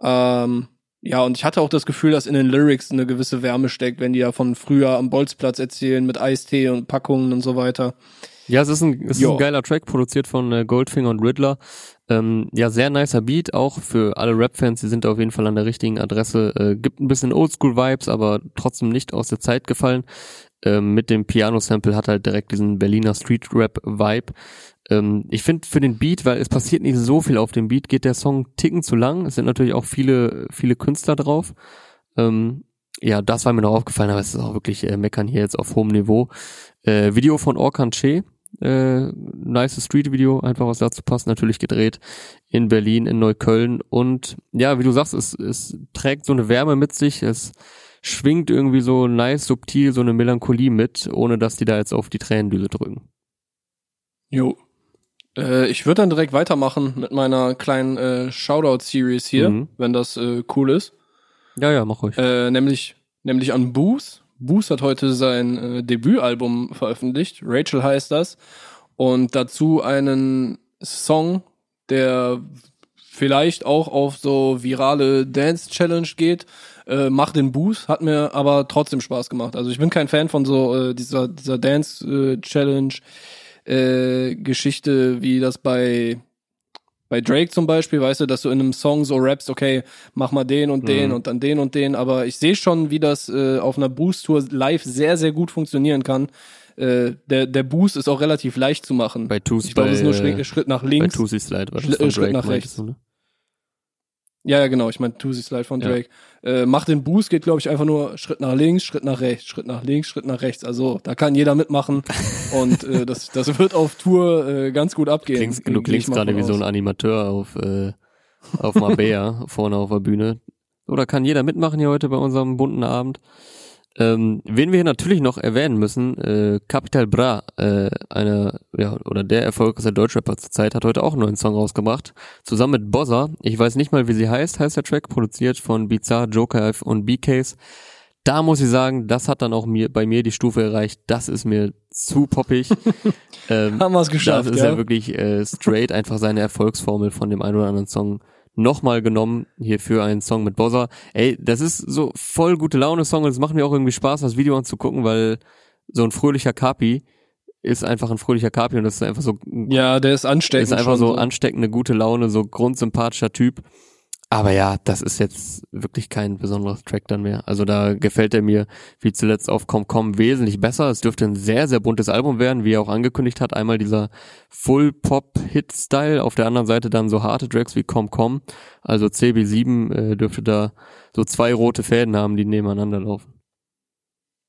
B: Ähm, ja, und ich hatte auch das Gefühl, dass in den Lyrics eine gewisse Wärme steckt, wenn die ja von früher am Bolzplatz erzählen mit Eistee und Packungen und so weiter.
A: Ja, es ist ein, es ist ein geiler Track, produziert von äh, Goldfinger und Riddler. Ähm, ja, sehr nicer Beat, auch für alle Rap-Fans, die sind auf jeden Fall an der richtigen Adresse. Äh, gibt ein bisschen Oldschool-Vibes, aber trotzdem nicht aus der Zeit gefallen. Ähm, mit dem Piano-Sample hat halt direkt diesen Berliner Street-Rap-Vibe. Ähm, ich finde für den Beat, weil es passiert nicht so viel auf dem Beat, geht der Song ticken zu lang. Es sind natürlich auch viele, viele Künstler drauf. Ähm, ja, das war mir noch aufgefallen, aber es ist auch wirklich äh, meckern hier jetzt auf hohem Niveau. Äh, Video von Orkan Che, äh, nice Street-Video, einfach was dazu passt, natürlich gedreht in Berlin, in Neukölln. Und ja, wie du sagst, es, es trägt so eine Wärme mit sich, es schwingt irgendwie so nice, subtil, so eine Melancholie mit, ohne dass die da jetzt auf die Tränendüse drücken.
B: Jo. Äh, ich würde dann direkt weitermachen mit meiner kleinen äh, Shoutout-Series hier, mhm. wenn das äh, cool ist.
A: Ja, ja, mach ruhig.
B: Äh, nämlich, nämlich an Booth. Booth hat heute sein äh, Debütalbum veröffentlicht. Rachel heißt das. Und dazu einen Song, der vielleicht auch auf so virale Dance Challenge geht. Äh, Mach den Booth hat mir aber trotzdem Spaß gemacht. Also ich bin kein Fan von so äh, dieser dieser Dance äh, Challenge äh, Geschichte, wie das bei bei Drake zum Beispiel, weißt du, dass du in einem Song so rappst, okay, mach mal den und den mhm. und dann den und den, aber ich sehe schon, wie das äh, auf einer Boost-Tour live sehr, sehr gut funktionieren kann. Äh, der, der Boost ist auch relativ leicht zu machen.
A: Bei Tusi,
B: ich glaube, es ist nur Schritt, Schritt nach links.
A: Bei Tusi Slide
B: war das Schritt, Schritt nach rechts. Du, ne? Ja, ja, genau. Ich meine, Tusi Slide von Drake. Ja. Äh, mach den Boost geht, glaube ich, einfach nur Schritt nach links, Schritt nach rechts, Schritt nach links, Schritt nach rechts. Also da kann jeder mitmachen und äh, das, das wird auf Tour äh, ganz gut abgehen.
A: Klingst, du klingst gerade wie so ein Animateur auf, äh, auf Mabea vorne auf der Bühne. Oder kann jeder mitmachen hier heute bei unserem bunten Abend? Ähm, wen wir hier natürlich noch erwähnen müssen, äh, Capital Bra, äh, eine, ja, oder der erfolgreichste Deutschrapper zur Zeit, hat heute auch einen neuen Song rausgebracht. Zusammen mit Bozza. Ich weiß nicht mal, wie sie heißt, heißt der Track, produziert von Bizarre, Joker und B-Case. Da muss ich sagen, das hat dann auch mir, bei mir die Stufe erreicht. Das ist mir zu poppig.
B: ähm, Haben wir es geschafft.
A: Das ist ja, ja wirklich äh, straight einfach seine Erfolgsformel von dem einen oder anderen Song nochmal genommen hier für einen Song mit Bozza. Ey, das ist so voll gute Laune Song und es macht mir auch irgendwie Spaß, das Video anzugucken, weil so ein fröhlicher Kapi ist einfach ein fröhlicher Kapi und das ist einfach so.
B: Ja, der ist ansteckend.
A: Ist einfach so, so ansteckende gute Laune, so grundsympathischer Typ. Aber ja, das ist jetzt wirklich kein besonderer Track dann mehr. Also da gefällt er mir wie zuletzt auf ComCom wesentlich besser. Es dürfte ein sehr, sehr buntes Album werden, wie er auch angekündigt hat. Einmal dieser Full-Pop-Hit-Style, auf der anderen Seite dann so harte Tracks wie ComCom. Also CB7 äh, dürfte da so zwei rote Fäden haben, die nebeneinander laufen.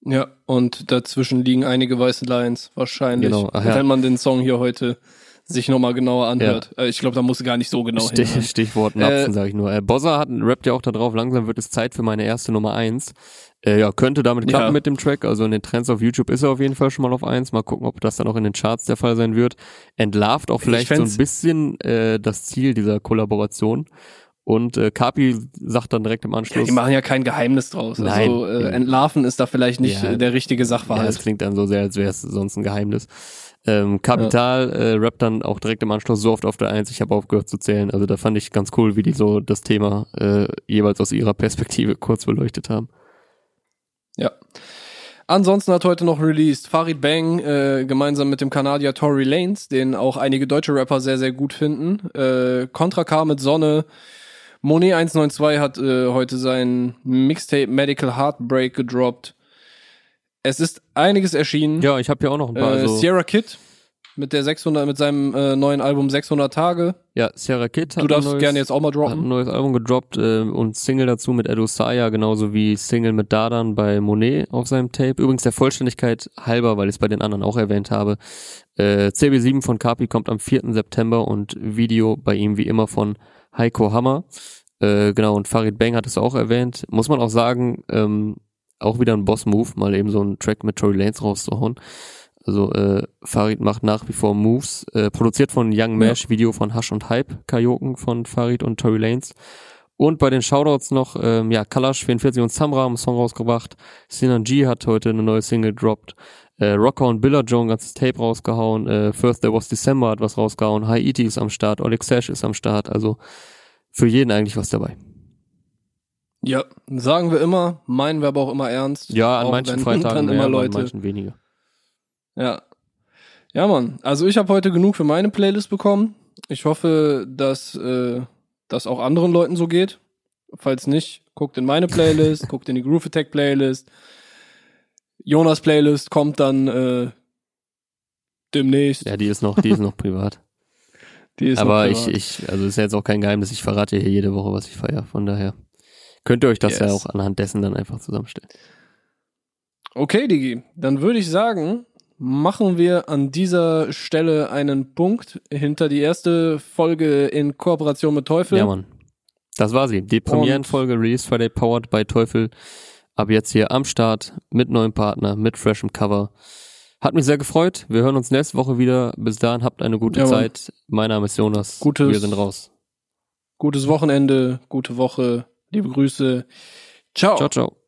B: Ja, und dazwischen liegen einige weiße Lines, wahrscheinlich. Genau, ach ja. Wenn man den Song hier heute sich nochmal genauer anhört. Ja. Äh, ich glaube, da muss gar nicht so genau
A: Stich, hin. Stichwort Napfen, äh, sage ich nur. Äh, Bozza hat, rappt ja auch da drauf, langsam wird es Zeit für meine erste Nummer eins. Äh, ja, könnte damit klappen ja. mit dem Track. Also in den Trends auf YouTube ist er auf jeden Fall schon mal auf eins. Mal gucken, ob das dann auch in den Charts der Fall sein wird. Entlarvt auch vielleicht so ein bisschen äh, das Ziel dieser Kollaboration. Und äh, Kapi sagt dann direkt im Anschluss. Ja,
B: die machen ja kein Geheimnis draus. Nein, also äh, entlarven ist da vielleicht nicht ja, der richtige Sachverhalt. Ja,
A: das klingt dann so sehr, als wäre es sonst ein Geheimnis. Ähm, Kapital ja. äh, rappt dann auch direkt im Anschluss so oft auf der Eins, ich habe aufgehört zu zählen. Also da fand ich ganz cool, wie die so das Thema äh, jeweils aus ihrer Perspektive kurz beleuchtet haben.
B: Ja. Ansonsten hat heute noch released Farid Bang äh, gemeinsam mit dem Kanadier Tory Lanes, den auch einige deutsche Rapper sehr, sehr gut finden. Äh, Contra K mit Sonne. Monet 192 hat äh, heute sein Mixtape Medical Heartbreak gedroppt. Es ist einiges erschienen.
A: Ja, ich habe ja auch noch ein paar.
B: Äh, also Sierra Kid mit der 600 mit seinem äh, neuen Album 600 Tage.
A: Ja, Sierra Kid
B: hat Du darfst neues, gerne jetzt auch mal droppen. Hat
A: ein neues Album gedroppt äh, und Single dazu mit Edo Saya, genauso wie Single mit Dadan bei Monet auf seinem Tape. Übrigens der Vollständigkeit halber, weil ich es bei den anderen auch erwähnt habe. Äh, CB7 von Kapi kommt am 4. September und Video bei ihm wie immer von Heiko Hammer. Äh, genau, und Farid Bang hat es auch erwähnt. Muss man auch sagen, ähm, auch wieder ein Boss-Move, mal eben so einen Track mit Tory Lanes rauszuhauen. Also äh, Farid macht nach wie vor Moves, äh, produziert von Young Mesh, ja. Video von Hush und Hype, Kajoken von Farid und Tory Lanes. Und bei den Shoutouts noch, ähm, ja, Kalash 44 und Samra haben einen Song rausgebracht. Sinan G hat heute eine neue Single gedroppt. Äh, Rocker und Billa Joe ein ganzes Tape rausgehauen. Äh, First There Was December hat was rausgehauen. Haiti ist am Start. Oleg Sash ist am Start. Also für jeden eigentlich was dabei.
B: Ja, sagen wir immer, meinen wir aber auch immer ernst.
A: Ja, an manchen Freitagen mehr, immer Leute. an manchen weniger.
B: Ja. Ja, Mann. Also ich habe heute genug für meine Playlist bekommen. Ich hoffe, dass äh, das auch anderen Leuten so geht. Falls nicht, guckt in meine Playlist, guckt in die Groove Attack Playlist. Jonas Playlist kommt dann äh, demnächst.
A: Ja, die ist noch, die ist noch privat. Die ist Aber noch privat. ich, ich, also ist ja jetzt auch kein Geheimnis, ich verrate hier jede Woche, was ich feiere. Von daher könnt ihr euch das yes. ja auch anhand dessen dann einfach zusammenstellen.
B: Okay, Digi, dann würde ich sagen, machen wir an dieser Stelle einen Punkt hinter die erste Folge in Kooperation mit Teufel.
A: Ja, Mann. Das war sie. Die Premierenfolge Release Friday Powered by Teufel. Ab jetzt hier am Start mit neuem Partner, mit freshem Cover. Hat mich sehr gefreut. Wir hören uns nächste Woche wieder. Bis dahin habt eine gute ja, Zeit. Mein Name ist Jonas.
B: Gutes,
A: wir sind raus.
B: Gutes Wochenende, gute Woche. Liebe Grüße. Ciao.
A: Ciao, ciao.